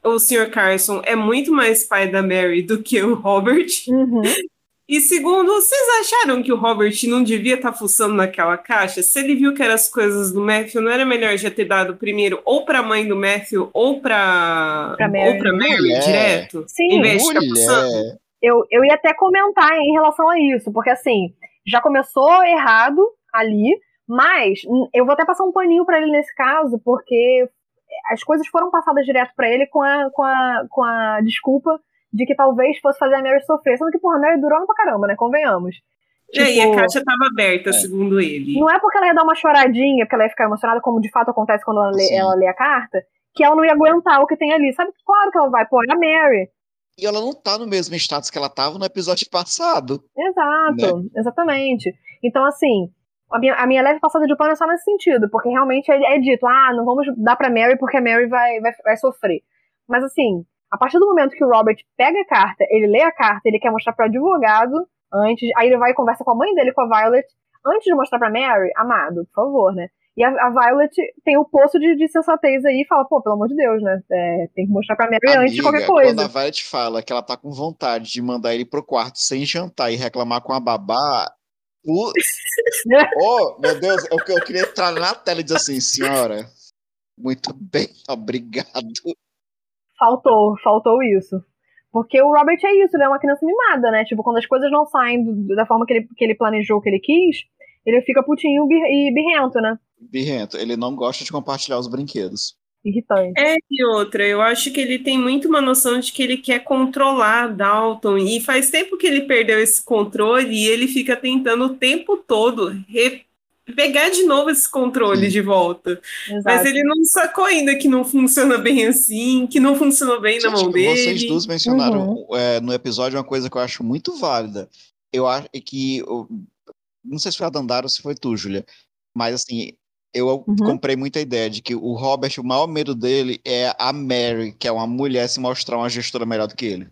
o Sr. Carson é muito mais pai da Mary do que o Robert. Uhum. E segundo, vocês acharam que o Robert não devia estar tá fuçando naquela caixa? Se ele viu que eram as coisas do Matthew, não era melhor já ter dado primeiro ou para a mãe do Matthew ou para ou para Mary direto? Sim, em vez de fuçando? Eu, eu ia até comentar em relação a isso, porque assim, já começou errado ali, mas eu vou até passar um paninho para ele nesse caso, porque as coisas foram passadas direto para ele com a, com, a, com a desculpa de que talvez fosse fazer a Mary sofrer. Sendo que, porra, a Mary durou pra caramba, né? Convenhamos. Tipo, e a tipo, caixa estava aberta, é. segundo ele. Não é porque ela ia dar uma choradinha, porque ela ia ficar emocionada, como de fato acontece quando ela lê, ela lê a carta, que ela não ia aguentar o que tem ali. Sabe? Claro que ela vai, pô, é a Mary. E ela não tá no mesmo status que ela tava no episódio passado. Exato, né? exatamente. Então, assim, a minha, a minha leve passada de pano é só nesse sentido, porque realmente é, é dito, ah, não vamos dar pra Mary porque a Mary vai, vai, vai sofrer. Mas assim, a partir do momento que o Robert pega a carta, ele lê a carta, ele quer mostrar para o advogado antes, aí ele vai e conversa com a mãe dele, com a Violet, antes de mostrar para Mary, amado, por favor, né? E a, a Violet tem o poço de, de, sensatez aí e fala, pô, pelo amor de Deus, né? É, tem que mostrar pra Mary Amiga, antes de qualquer coisa. Quando a Violet fala que ela tá com vontade de mandar ele pro quarto sem jantar e reclamar com a babá, o... oh, meu Deus, eu, eu queria entrar na tela e dizer assim, senhora, muito bem, obrigado. Faltou, faltou isso. Porque o Robert é isso, ele é uma criança mimada, né? Tipo, quando as coisas não saem do, da forma que ele, que ele planejou, que ele quis, ele fica putinho e birrento, né? Birrento. Ele não gosta de compartilhar os brinquedos. Irritante. É, e outra, eu acho que ele tem muito uma noção de que ele quer controlar Dalton. E faz tempo que ele perdeu esse controle e ele fica tentando o tempo todo re pegar de novo esse controle Sim. de volta. Exato. Mas ele não sacou ainda que não funciona bem assim, que não funcionou bem Gente, na mão dele. Vocês duas mencionaram uhum. é, no episódio uma coisa que eu acho muito válida. Eu acho que. Não sei se foi a Dandara ou se foi tu, Julia. Mas assim, eu uhum. comprei muita ideia de que o Robert, o maior medo dele é a Mary, que é uma mulher, se mostrar uma gestora melhor do que ele.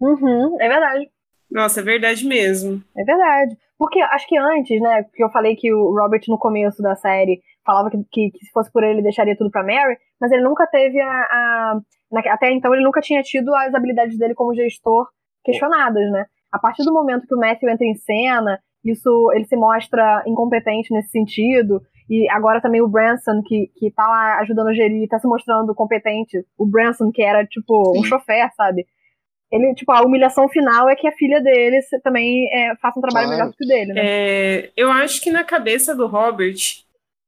Uhum, é verdade. Nossa, é verdade mesmo. É verdade. Porque acho que antes, né, que eu falei que o Robert no começo da série falava que, que, que se fosse por ele, ele deixaria tudo pra Mary, mas ele nunca teve a, a, Até então ele nunca tinha tido as habilidades dele como gestor questionadas, né? A partir do momento que o Matthew entra em cena isso ele se mostra incompetente nesse sentido. E agora também o Branson, que, que tá lá ajudando a gerir, tá se mostrando competente. O Branson, que era, tipo, Sim. um chofer, sabe? Ele, tipo, a humilhação final é que a filha dele também é, faça um trabalho claro. melhor que o dele, né? É, eu acho que na cabeça do Robert,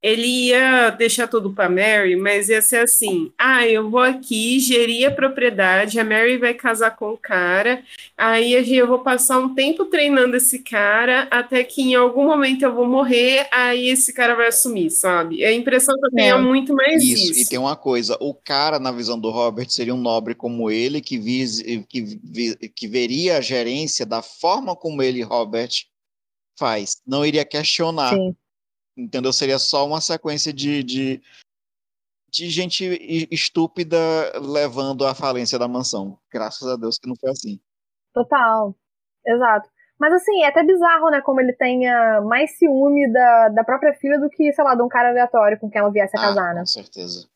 ele ia deixar tudo para Mary, mas ia ser assim: ah, eu vou aqui gerir a propriedade, a Mary vai casar com o cara, aí eu vou passar um tempo treinando esse cara, até que em algum momento eu vou morrer, aí esse cara vai assumir, sabe? A impressão que eu tenho é, é muito mais isso. Isso, e tem uma coisa: o cara, na visão do Robert, seria um nobre como ele, que, vis, que, que veria a gerência da forma como ele, Robert, faz. Não iria questionar. Sim entendeu? Seria só uma sequência de, de, de gente estúpida levando à falência da mansão. Graças a Deus que não foi assim. Total, exato. Mas assim, é até bizarro, né? Como ele tenha mais ciúme da, da própria filha do que, sei lá, de um cara aleatório com quem ela viesse a ah, casar, né? Com certeza.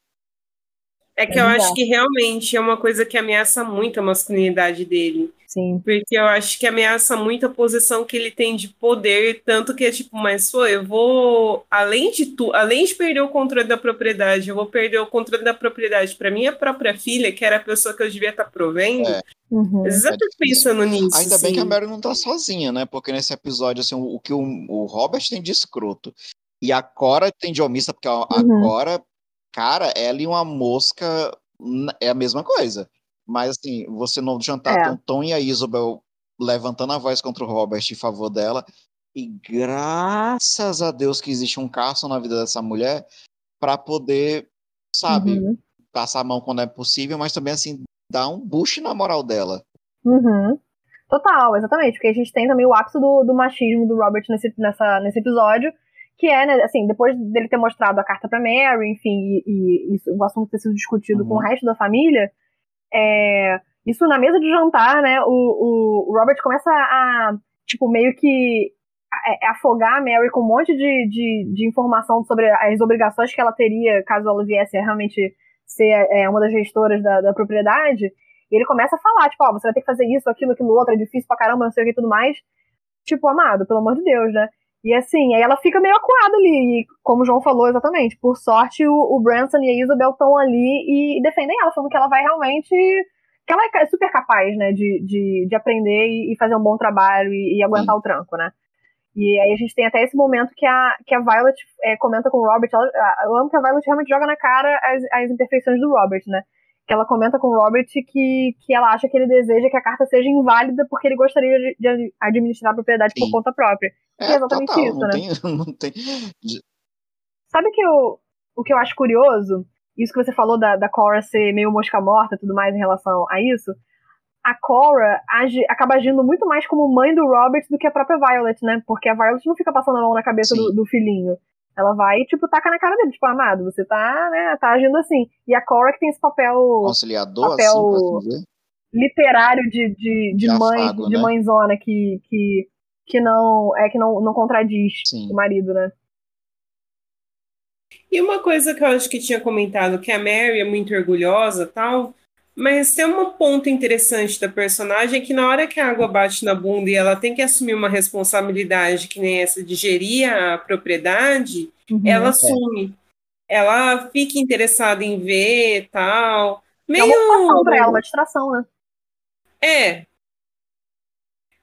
É que é eu acho que realmente é uma coisa que ameaça muito a masculinidade dele. Sim. Porque eu acho que ameaça muito a posição que ele tem de poder, tanto que é tipo, mas pô, eu vou, além de tu, além de perder o controle da propriedade, eu vou perder o controle da propriedade para minha própria filha, que era a pessoa que eu devia estar tá provendo. É. Uhum. Eu tô pensando nisso. Ainda bem que a Mary não tá sozinha, né? Porque nesse episódio, assim, o, o que o, o Robert tem de escroto e a Cora tem de omissa, porque a, a uhum. Cora, cara, ela e uma mosca é a mesma coisa. Mas, assim, você no jantar é. com Tom e a Isabel levantando a voz contra o Robert em favor dela. E graças a Deus que existe um Carson na vida dessa mulher para poder, sabe, uhum. passar a mão quando é possível, mas também, assim, dar um boost na moral dela. Uhum. Total, exatamente. Porque a gente tem também o ápice do, do machismo do Robert nesse, nessa, nesse episódio, que é, né, assim, depois dele ter mostrado a carta para Mary, enfim, e, e, o assunto ter sido discutido uhum. com o resto da família, é, isso na mesa de jantar, né? O, o Robert começa a, tipo, meio que é, afogar a Mary com um monte de, de, de, informação sobre as obrigações que ela teria caso ela viesse a realmente ser é, uma das gestoras da, da propriedade. E ele começa a falar, tipo, ó, oh, você vai ter que fazer isso, aquilo, aquilo outro, é difícil pra caramba, não sei o que e tudo mais. Tipo, amado, pelo amor de Deus, né? E assim, aí ela fica meio acuada ali, e como o João falou exatamente, por sorte o, o Branson e a Isabel estão ali e defendem ela, falando que ela vai realmente. que ela é super capaz, né, de, de, de aprender e, fazer um bom trabalho e, e aguentar Sim. o tranco, né. E aí a gente tem até esse momento que a, que a Violet é, comenta com o Robert, ela, eu amo que a Violet realmente joga na cara as, as imperfeições do Robert, né ela comenta com o Robert que, que ela acha que ele deseja que a carta seja inválida porque ele gostaria de, de administrar a propriedade Sim. por conta própria. É, é exatamente total, isso, não né? Tem, (laughs) não tem... Sabe que eu, o que eu acho curioso? Isso que você falou da, da Cora ser meio mosca morta e tudo mais em relação a isso. A Cora age, acaba agindo muito mais como mãe do Robert do que a própria Violet, né? Porque a Violet não fica passando a mão na cabeça do, do, filhinho. Ela vai e, tipo, taca na cara dele, tipo, amado, você tá, né, tá agindo assim. E a Cora que tem esse papel. Conciliador, papel assim, literário de, de, de, de mãe, afago, de né? mãezona que, que, que não é que não, não contradiz Sim. o marido, né? E uma coisa que eu acho que tinha comentado, que a Mary é muito orgulhosa tal, mas tem um ponto interessante da personagem que na hora que a água bate na bunda e ela tem que assumir uma responsabilidade que nem essa de gerir a propriedade, uhum, ela assume. É. Ela fica interessada em ver tal. Meio... É uma distração pra ela, uma distração, né? É.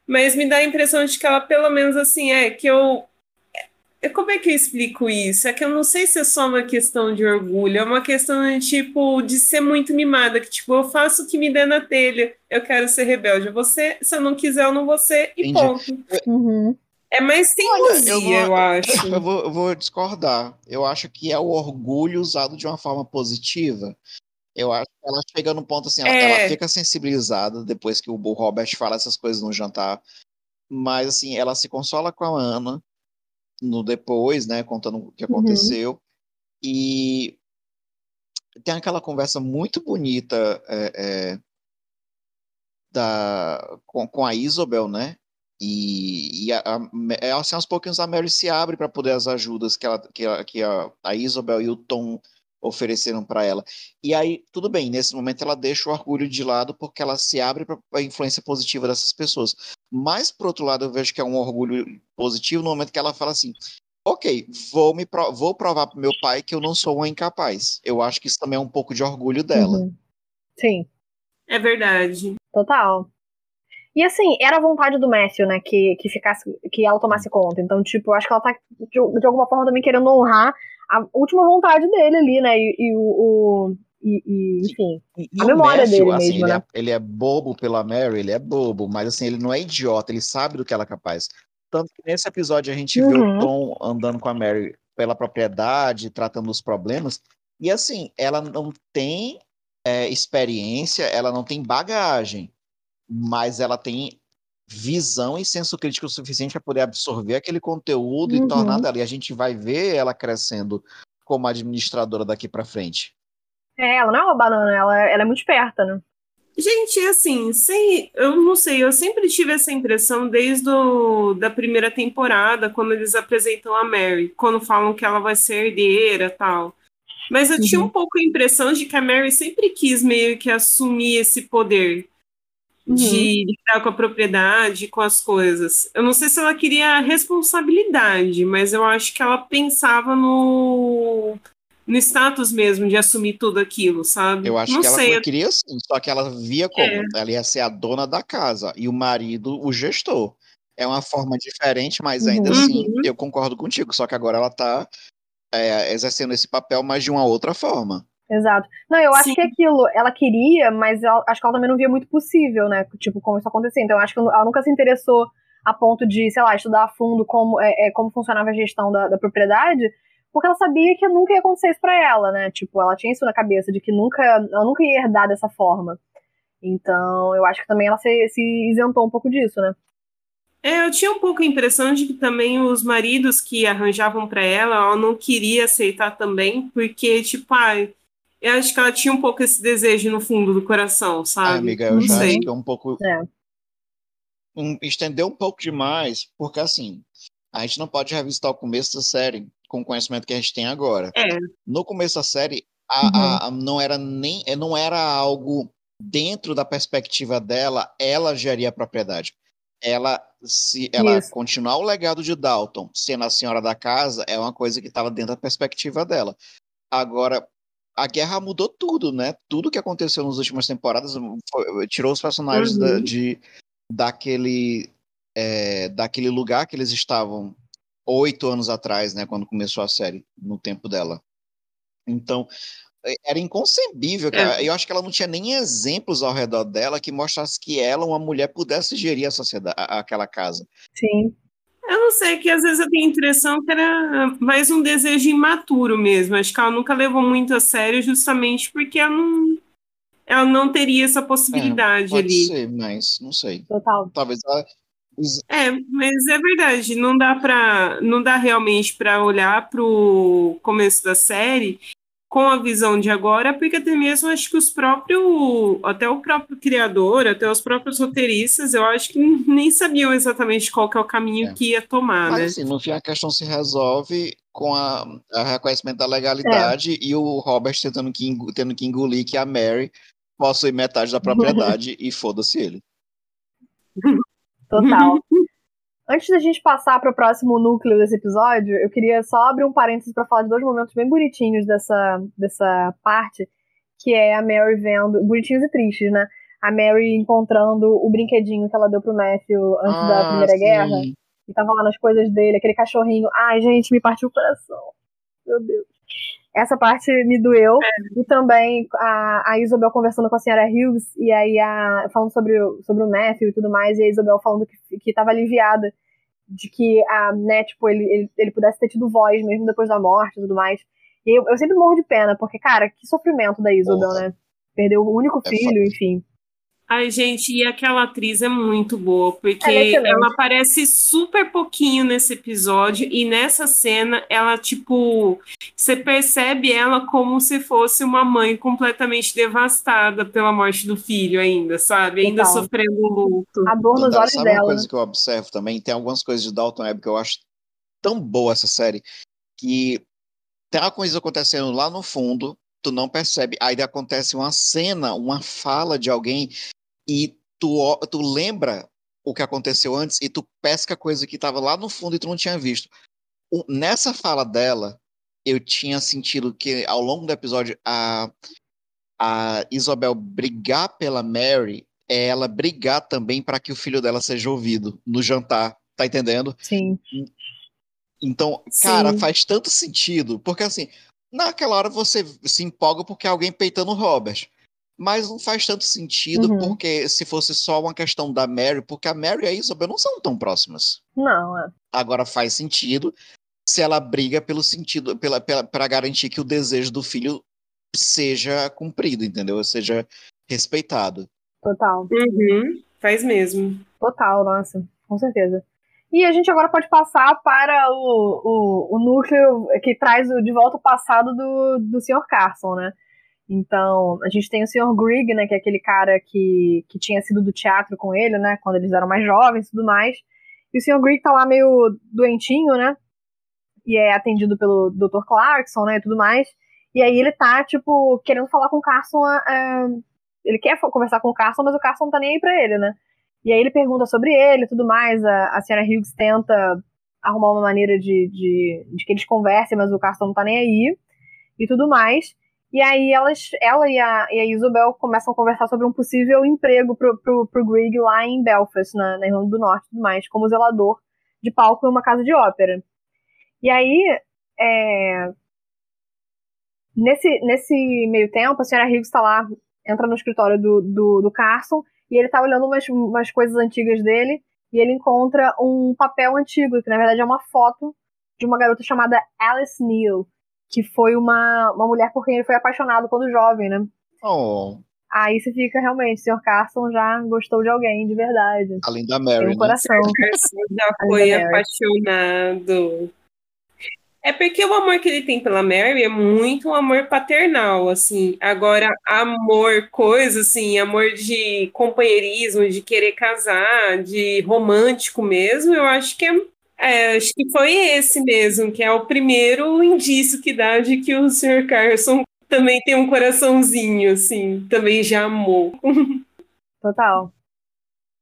Mas me dá a impressão de que ela, pelo menos assim, é que eu é, como é que eu explico isso? É que eu não sei se é só uma questão de orgulho, é uma questão de, tipo, de ser muito mimada, que tipo, eu faço o que me der na telha, eu quero ser rebelde. Você, se eu não quiser, eu não vou ser, e Entendi. ponto. Uhum. É mais teimosia, eu, eu, acho. (laughs) Eu vou, eu vou discordar. Eu acho que é o orgulho usado de uma forma positiva. Eu acho que ela chega no ponto assim, ela, é. ela fica sensibilizada depois que o Robert fala essas coisas no jantar. Mas assim, ela se consola com a Ana, no depois, né, contando o que uhum. aconteceu. Uhum. E tem aquela conversa muito bonita é, é, da, com, com a Isabel, né? E, e a, a, é, assim, aos pouquinhos a Mary se abre para poder as ajudas que, ela, que, a, que a, a Isabel e o Tom ofereceram para ela. E aí, tudo bem, nesse momento ela deixa o orgulho de lado porque ela se abre para a influência positiva dessas pessoas. Mas, por outro lado, eu vejo que é um orgulho positivo no momento que ela fala assim: ok, vou, me pro vou provar para meu pai que eu não sou uma incapaz. Eu acho que isso também é um pouco de orgulho dela. Uhum. Sim. É verdade. Total. E assim, era a vontade do Matthew, né, que, que ficasse, que ela tomasse conta. Então, tipo, eu acho que ela tá de, de alguma forma também querendo honrar a última vontade dele ali, né? E, e o, o e, e, enfim, e, a memória Matthew, dele assim, mesmo, ele né? É, ele é bobo pela Mary, ele é bobo, mas assim, ele não é idiota, ele sabe do que ela é capaz. Tanto que nesse episódio a gente uhum. vê o uhum. Tom andando com a Mary pela propriedade, tratando os problemas, e assim, ela não tem é, experiência, ela não tem bagagem, mas ela tem visão e senso crítico suficiente para poder absorver aquele conteúdo uhum. e tornar dela. E a gente vai ver ela crescendo como administradora daqui para frente. É, ela não é uma banana, ela, ela é muito esperta, né? Gente, assim, sem, eu não sei, eu sempre tive essa impressão desde a da primeira temporada, quando eles apresentam a Mary, quando falam que ela vai ser herdeira tal. Mas eu uhum. tinha um pouco a impressão de que a Mary sempre quis meio que assumir esse poder uhum. de lidar com a propriedade, com as coisas. Eu não sei se ela queria responsabilidade, mas eu acho que ela pensava no no status mesmo de assumir tudo aquilo, sabe? Eu acho não que sei. ela queria sim, só que ela via como é. ela ia ser a dona da casa e o marido o gestor. É uma forma diferente, mas ainda uhum. assim eu concordo contigo, só que agora ela tá é, exercendo esse papel, mas de uma outra forma. Exato. Não, eu acho Sim. que aquilo, ela queria, mas ela, acho que ela também não via muito possível, né? Tipo, como isso acontecia. Então, eu acho que ela nunca se interessou a ponto de, sei lá, estudar a fundo como, é, é, como funcionava a gestão da, da, propriedade, porque ela sabia que nunca ia acontecer isso pra ela, né? Tipo, ela tinha isso na cabeça, de que nunca, ela nunca ia herdar dessa forma. Então, eu acho que também ela se, se isentou um pouco disso, né? É, eu tinha um pouco a impressão de que também os maridos que arranjavam para ela, ela não queria aceitar também, porque, tipo, ai, ah, eu acho que ela tinha um pouco esse desejo no fundo do coração, sabe? Ah, amiga, eu Não já sei. acho que é um pouco. É. Um, estendeu um pouco demais, porque assim, a gente não pode revisitar o começo da série com o conhecimento que a gente tem agora. É. No começo da série, a, uhum. a, a, não era nem não era algo dentro da perspectiva dela, ela geria a propriedade. Ela se ela Isso. continuar o legado de Dalton, sendo a senhora da casa, é uma coisa que estava dentro da perspectiva dela. Agora, a guerra mudou tudo, né? Tudo que aconteceu nas últimas temporadas foi, tirou os personagens uhum. da, de, daquele, é, daquele lugar que eles estavam oito anos atrás, né? Quando começou a série, no tempo dela. Então, é, era inconcebível. É. Eu acho que ela não tinha nem exemplos ao redor dela que mostrasse que ela, uma mulher, pudesse gerir a sociedade, aquela casa. Sim. Eu não sei, que às vezes eu tenho a impressão que era mais um desejo imaturo mesmo. Acho que ela nunca levou muito a sério, justamente porque ela não, ela não teria essa possibilidade é, pode ali. Ser, mas não sei. Total. Talvez ela. É, mas é verdade, não dá para, não dá realmente para olhar para o começo da série com a visão de agora, porque até mesmo acho que os próprios, até o próprio criador, até os próprios roteiristas, eu acho que nem sabiam exatamente qual é o caminho é. que ia tomar, Mas, né? assim, no fim a questão se resolve com a, a reconhecimento da legalidade é. e o Robert tentando que, tendo que engolir que a Mary possui metade da propriedade (laughs) e foda-se ele. (laughs) Total. (laughs) Antes da gente passar para o próximo núcleo desse episódio, eu queria só abrir um parênteses para falar de dois momentos bem bonitinhos dessa, dessa parte, que é a Mary vendo. Bonitinhos e tristes, né? A Mary encontrando o brinquedinho que ela deu pro Matthew antes ah, da Primeira sim. Guerra. E tava lá nas coisas dele, aquele cachorrinho. Ai, gente, me partiu o coração. Meu Deus. Essa parte me doeu. É. E também a, a Isabel conversando com a senhora Hughes, e aí a, falando sobre o, sobre o Matthew e tudo mais, e a Isabel falando que, que tava aliviada de que a, né, tipo, ele, ele, ele pudesse ter tido voz mesmo depois da morte e tudo mais. E eu, eu sempre morro de pena, porque, cara, que sofrimento da Isabel, né? Perdeu o único é filho, é enfim. Ai, gente, e aquela atriz é muito boa, porque é ela aparece super pouquinho nesse episódio e nessa cena ela, tipo, você percebe ela como se fosse uma mãe completamente devastada pela morte do filho ainda, sabe? Ainda então, sofrendo luto. A dor nos olhos sabe dela. uma coisa que eu observo também? Tem algumas coisas de Dalton Webb que eu acho tão boa essa série, que tem uma coisa acontecendo lá no fundo, tu não percebe, aí acontece uma cena, uma fala de alguém e tu, tu lembra o que aconteceu antes e tu pesca coisa que estava lá no fundo e tu não tinha visto. O, nessa fala dela, eu tinha sentido que ao longo do episódio a, a Isabel brigar pela Mary é ela brigar também para que o filho dela seja ouvido no jantar, tá entendendo? Sim. Então, cara, Sim. faz tanto sentido, porque assim, naquela hora você se empolga porque alguém peitando o Robert mas não faz tanto sentido uhum. porque se fosse só uma questão da Mary, porque a Mary e a Isabel não são tão próximas. Não, é. Agora faz sentido se ela briga pelo sentido, pela, pela para garantir que o desejo do filho seja cumprido, entendeu? Seja respeitado. Total. Uhum. Faz mesmo. Total, nossa, com certeza. E a gente agora pode passar para o, o, o núcleo que traz de volta o passado do, do Sr. Carson, né? Então, a gente tem o Sr. Grigg, né, que é aquele cara que, que tinha sido do teatro com ele, né, quando eles eram mais jovens e tudo mais. E o Sr. Grigg tá lá meio doentinho, né, e é atendido pelo Dr. Clarkson, né, e tudo mais. E aí ele tá, tipo, querendo falar com o Carson, é, ele quer conversar com o Carson, mas o Carson não tá nem aí pra ele, né. E aí ele pergunta sobre ele e tudo mais, a, a senhora Hughes tenta arrumar uma maneira de, de, de que eles conversem, mas o Carson não tá nem aí, e tudo mais. E aí elas, ela e a, e a Isabel começam a conversar sobre um possível emprego pro, pro, pro Greg lá em Belfast, na, na Irlanda do Norte e tudo mais, como zelador de palco em uma casa de ópera. E aí, é... nesse, nesse meio tempo, a senhora Higgs está lá, entra no escritório do, do, do Carson, e ele tá olhando umas, umas coisas antigas dele, e ele encontra um papel antigo, que na verdade é uma foto de uma garota chamada Alice Neal, que foi uma, uma mulher por quem ele foi apaixonado quando jovem, né? Oh. Aí você fica realmente, o Sr. Carson já gostou de alguém de verdade. Além da Mary. Tem um né? coração. O Carson já foi apaixonado. É porque o amor que ele tem pela Mary é muito um amor paternal, assim. Agora, amor, coisa assim, amor de companheirismo, de querer casar, de romântico mesmo, eu acho que é é, acho que foi esse mesmo, que é o primeiro indício que dá de que o Sr. Carson também tem um coraçãozinho, assim, também já amou. (laughs) Total.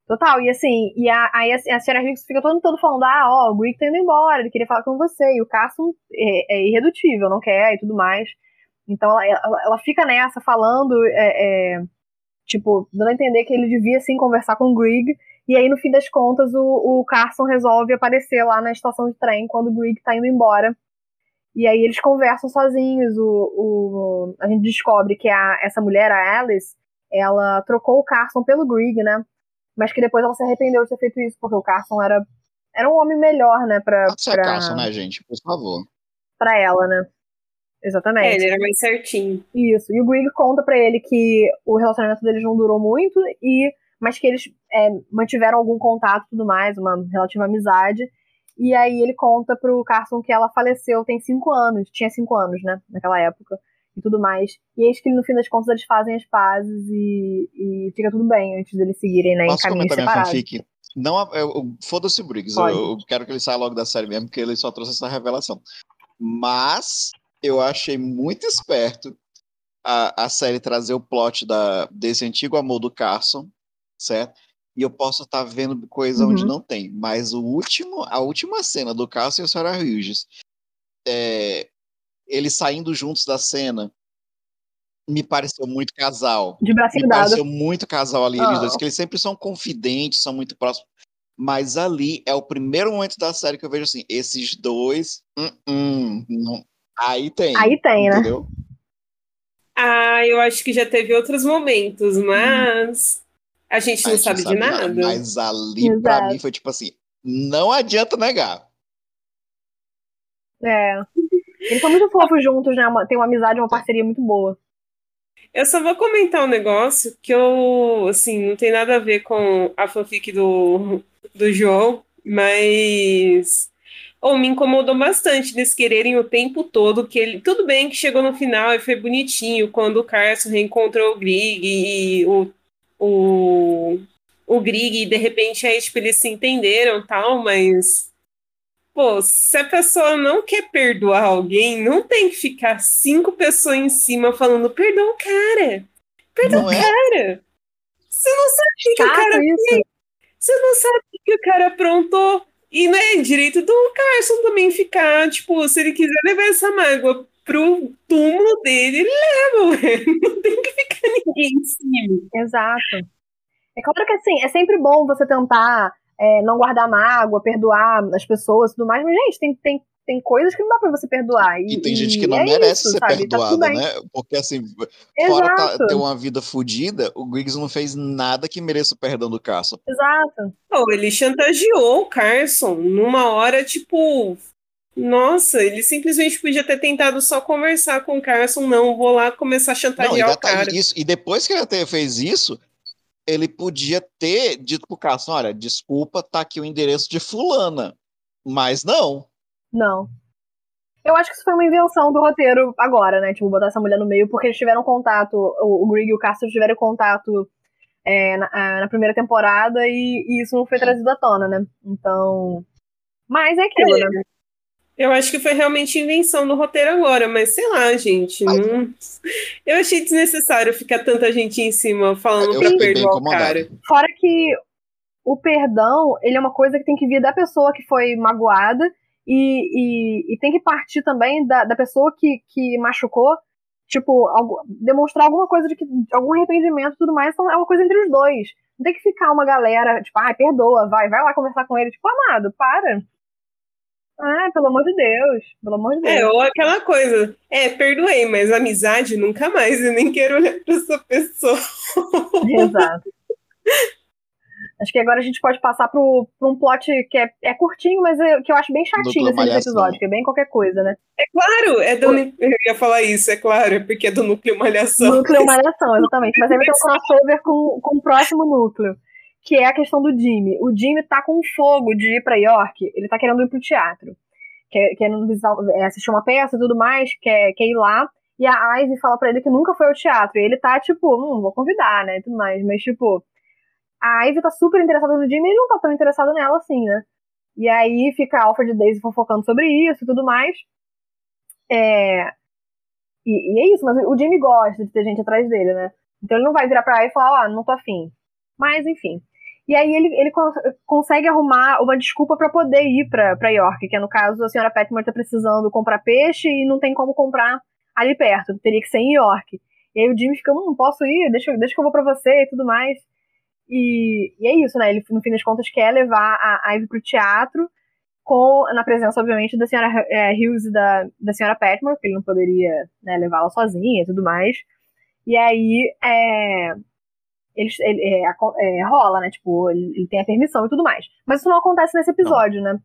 Total, e assim, e a, aí a, a senhora Hicks fica todo, todo falando, ah, ó, o Greek tá indo embora, ele queria falar com você, e o Carson é, é irredutível, não quer e tudo mais. Então ela, ela, ela fica nessa, falando, é, é, tipo, dando a entender que ele devia sim conversar com o Greg, e aí, no fim das contas, o, o Carson resolve aparecer lá na estação de trem quando o Greg tá indo embora. E aí eles conversam sozinhos. O, o, a gente descobre que a, essa mulher, a Alice, ela trocou o Carson pelo Greg, né? Mas que depois ela se arrependeu de ter feito isso, porque o Carson era, era um homem melhor, né? Pra, Pode pra... Carson, né, gente? Por favor. Pra ela, né? Exatamente. É, ele era mais certinho. Isso. E o Greg conta pra ele que o relacionamento deles não durou muito e mas que eles é, mantiveram algum contato e tudo mais, uma relativa amizade. E aí ele conta pro Carson que ela faleceu tem cinco anos, tinha cinco anos, né, naquela época. e tudo mais. E eis que no fim das contas eles fazem as pazes e, e fica tudo bem antes deles seguirem, né, Posso em caminhos comentar minha separados. fanfic? Não, foda-se o Briggs, eu, eu quero que ele saia logo da série mesmo, porque ele só trouxe essa revelação. Mas eu achei muito esperto a, a série trazer o plot da, desse antigo amor do Carson, certo? E eu posso estar vendo coisa onde Uhum. não tem. Mas o último, a última cena do Carson e a Sarah Hughes, é, eles saindo juntos da cena, me pareceu muito casal De bracinho me pareceu muito casal ali, eles Ah. dois, que eles sempre são confidentes, são muito próximos. Mas ali é o primeiro momento da série que eu vejo assim, esses dois, hum, hum, não- aí tem. Aí tem, né? Entendeu? Ah, eu acho que já teve outros momentos, mas a gente A não gente sabe de nada. Mas ali, pra Exato. mim, foi tipo assim, não adianta negar. É. Eles são muito fofos juntos, né? Tem uma amizade, uma parceria muito boa. Eu só vou comentar um negócio que eu, assim, não tem nada a ver com a fanfic do, do João, mas ou me incomodou bastante eles quererem o tempo todo que ele. Tudo bem que chegou no final e foi bonitinho quando o Carson reencontrou o Grig e o, o, o Grig, e de repente aí, tipo, eles se entenderam e tal, mas. Pô, se a pessoa não quer perdoar alguém, não tem que ficar cinco pessoas em cima falando, perdoa o cara. Perdoa Não o é? cara. Você não sabe o que o cara isso. você não sabe o que o cara aprontou. E não é direito do Carson também ficar, tipo, se ele quiser levar essa mágoa pro túmulo dele, ele leva, ué. (laughs) Não tem que ficar ninguém em cima. Exato. É claro que assim, é sempre bom você tentar é, não guardar mágoa, perdoar as pessoas e tudo mais, mas, gente, tem, tem, tem coisas que não dá pra você perdoar. E, E tem gente que não é merece isso, ser sabe? Tá perdoada, bem. né? Porque assim, fora tá- Exato, ter uma vida fodida, o Griggs não fez nada que mereça o perdão do Carson. exato. Pô, ele chantageou o Carson numa hora, tipo. Nossa, ele simplesmente podia ter tentado só conversar com o Carson. Não, vou lá começar a Não, chantagear o detalhe, cara. isso, e depois que ele até fez isso, ele podia ter dito pro Carson, olha, desculpa, tá aqui o endereço de fulana. Mas não. Não. Eu acho que isso foi uma invenção do roteiro agora, né? Tipo, botar essa mulher no meio, porque eles tiveram contato, o, o Grig e o Castro tiveram contato é, na, na primeira temporada e, e isso não foi trazido à tona, né? Então. Mas é aquilo, É. né? Eu acho que foi realmente invenção do roteiro agora, mas sei lá, gente. Não... Eu achei desnecessário ficar tanta gente em cima falando Eu pra perdoar o cara. Fora que o perdão, ele é uma coisa que tem que vir da pessoa que foi magoada e, e, e tem que partir também da, da pessoa que, que machucou, tipo, algu- demonstrar alguma coisa de que algum arrependimento e tudo mais, então é uma coisa entre os dois. Não tem que ficar uma galera, tipo, ai, perdoa, vai, vai lá conversar com ele, tipo, amado, para. Ah, pelo amor de Deus, pelo amor de Deus. É, ou aquela coisa. É, perdoei, mas amizade nunca mais. Eu nem quero olhar pra essa pessoa. Exato. (laughs) Acho que agora a gente pode passar pro, pro um plot que é, é curtinho, mas é- que eu acho bem chatinho Dupla assim, malhação. episódio, que é bem qualquer coisa, né? Claro, é do. Eu ia falar isso, é claro, é porque é do núcleo malhação. Núcleo (laughs) malhação, exatamente. Mas aí vai ter um crossover com, com o próximo núcleo, que é a questão do Jimmy. O Jimmy tá com fogo de ir pra York, ele tá querendo ir pro teatro. Quer, visitar, é, assistir uma peça e tudo mais, quer, quer ir lá. E a Ivy fala pra ele que nunca foi ao teatro. E ele tá, tipo, hum, vou convidar, né? E tudo mais. Mas, tipo, a Ivy tá super interessada no Jimmy e não tá tão interessado nela assim, né? E aí fica a Alfred e Daisy fofocando sobre isso e tudo mais. É... E, e é isso, mas o Jimmy gosta de ter gente atrás dele, né? Então ele não vai virar pra Ivy e falar, ó, não tô afim. Mas, enfim. E aí ele, ele cons- consegue arrumar uma desculpa pra poder ir pra York, que é no caso a senhora Petmore tá precisando comprar peixe e não tem como comprar ali perto, teria que ser em York. E aí o Jimmy fica, hum, posso ir? Deixa, deixa que eu vou pra você e tudo mais. E, e é isso, né? Ele, no fim das contas, quer levar a Ivy pro teatro, com, na presença, obviamente, da senhora é, Hughes e da, da senhora Petmore, porque ele não poderia né, levá-la sozinha e tudo mais. E aí, é, ele, ele- é, é, rola, né? Tipo, ele, ele tem a permissão e tudo mais. Mas isso não acontece nesse episódio, né?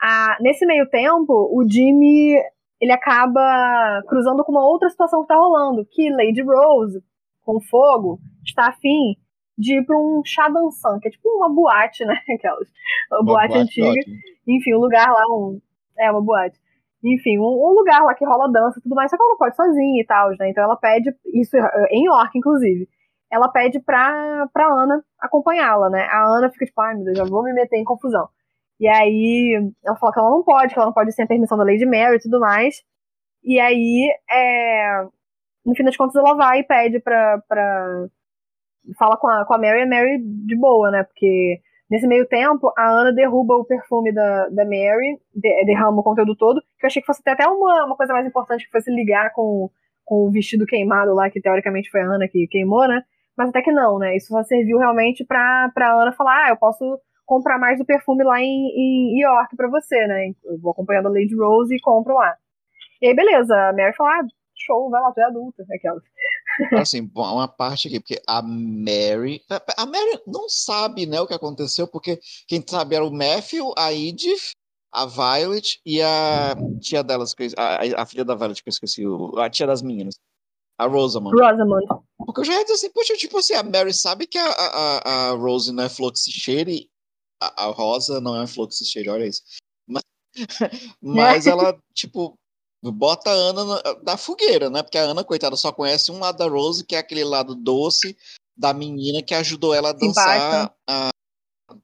Ah, nesse meio tempo, o Jimmy ele acaba cruzando com uma outra situação que tá rolando, que Lady Rose, com fogo, está afim de ir pra um chá dançante, que é tipo uma boate, né? (laughs) Aquelas, uma, boate, antiga. ótima. Enfim, um lugar lá, um. É, uma boate. enfim, um, um, lugar lá que rola dança e tudo mais, só que ela não pode sozinha e tal, né? Então ela pede, isso em York, inclusive, ela pede pra, pra Ana acompanhá-la, né? A Ana fica tipo, ai meu Deus, já vou me meter em confusão. E aí ela fala que ela não pode, que ela não pode sem a permissão da Lady Mary e tudo mais. E aí, é, no fim das contas, ela vai e pede pra. pra fala com a, com a Mary, a Mary de boa, né? Porque nesse meio tempo, a Ana derruba o perfume da, da Mary, de, derrama o conteúdo todo, que eu achei que fosse até uma, uma coisa mais importante, que fosse ligar com, com o vestido queimado lá, que teoricamente foi a Ana que queimou, né? Mas até que não, né? Isso só serviu realmente pra, pra Ana falar, ah, eu posso comprar mais do perfume lá em, em York pra você, né? Eu vou acompanhando a Lady Rose e compro lá. E aí, beleza, a Mary fala, ah, show, vai lá, tu é adulta, aquela. Assim, uma parte aqui, porque a Mary. A Mary não sabe, né, o que aconteceu, porque quem sabe era o Matthew, a Edith, a Violet e a tia delas, a, a filha da Violet, que eu esqueci, a tia das meninas. A Rosamund. Rosamund. Porque eu já ia dizer assim, poxa, tipo assim, a Mary sabe que a, a, a Rose não é Fluxicheire, a, a Rosa não é Fluxicheire, olha isso. Mas, (laughs) mas ela, tipo, bota a Ana na, na, fogueira, né? Porque a Ana, coitada, só conhece um lado da Rose, que é aquele lado doce da menina que ajudou ela a dançar a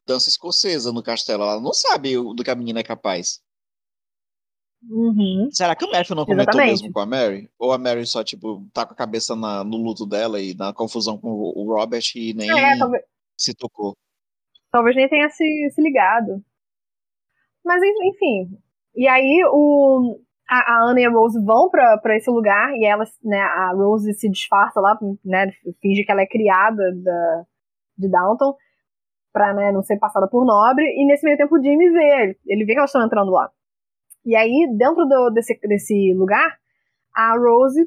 dança escocesa no castelo. Ela não sabe do que a menina é capaz. Uhum. Será que o Matthew não comentou Exatamente. mesmo com a Mary? Ou a Mary só, tipo, tá com a cabeça na, no luto dela e na confusão com o Robert e nem é, talvez... se tocou? Talvez nem tenha se, se ligado. Mas, enfim. E aí, o, a, a Anna e a Rose vão para esse lugar e elas, né, a Rose se disfarça lá, né, finge que ela é criada da, de Downton pra, né, não ser passada por nobre, e nesse meio tempo o Jimmy vê, ele, ele vê que elas estão entrando lá. E aí, dentro do, desse, desse lugar, a Rose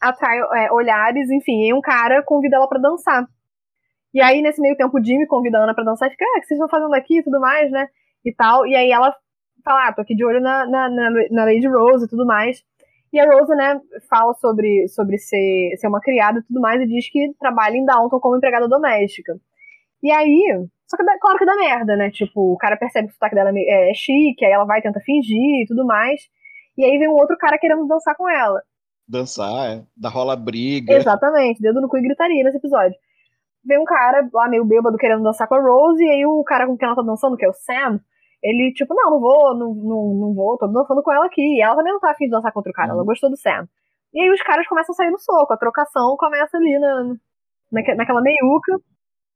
atrai é, olhares, enfim, e um cara convida ela para dançar. E aí, nesse meio tempo, o Jimmy convida a Ana pra dançar e fica, ah, o que vocês estão fazendo aqui e tudo mais, né? E tal. E aí ela fala, ah, tô aqui de olho na, na, na, na Lady Rose e tudo mais. E a Rose, né, fala sobre, sobre ser, ser uma criada e tudo mais e diz que trabalha em Downton como empregada doméstica. E aí, só que claro que dá merda, né? Tipo, o cara percebe que o sotaque dela é, é chique, aí ela vai tentar fingir e tudo mais. E aí vem um outro cara querendo dançar com ela. Dançar, é. Da rola briga. Exatamente, dedo no cu e gritaria nesse episódio. Vem um cara lá meio bêbado querendo dançar com a Rose, e aí o cara com quem ela tá dançando, que é o Sam, ele, tipo, não, não vou, não, não, não vou, tô dançando com ela aqui. E ela também não tá afim de dançar contra o cara, ela uhum. gostou do Sam. E aí os caras começam a sair no soco, a trocação começa ali na, naquela meiuca.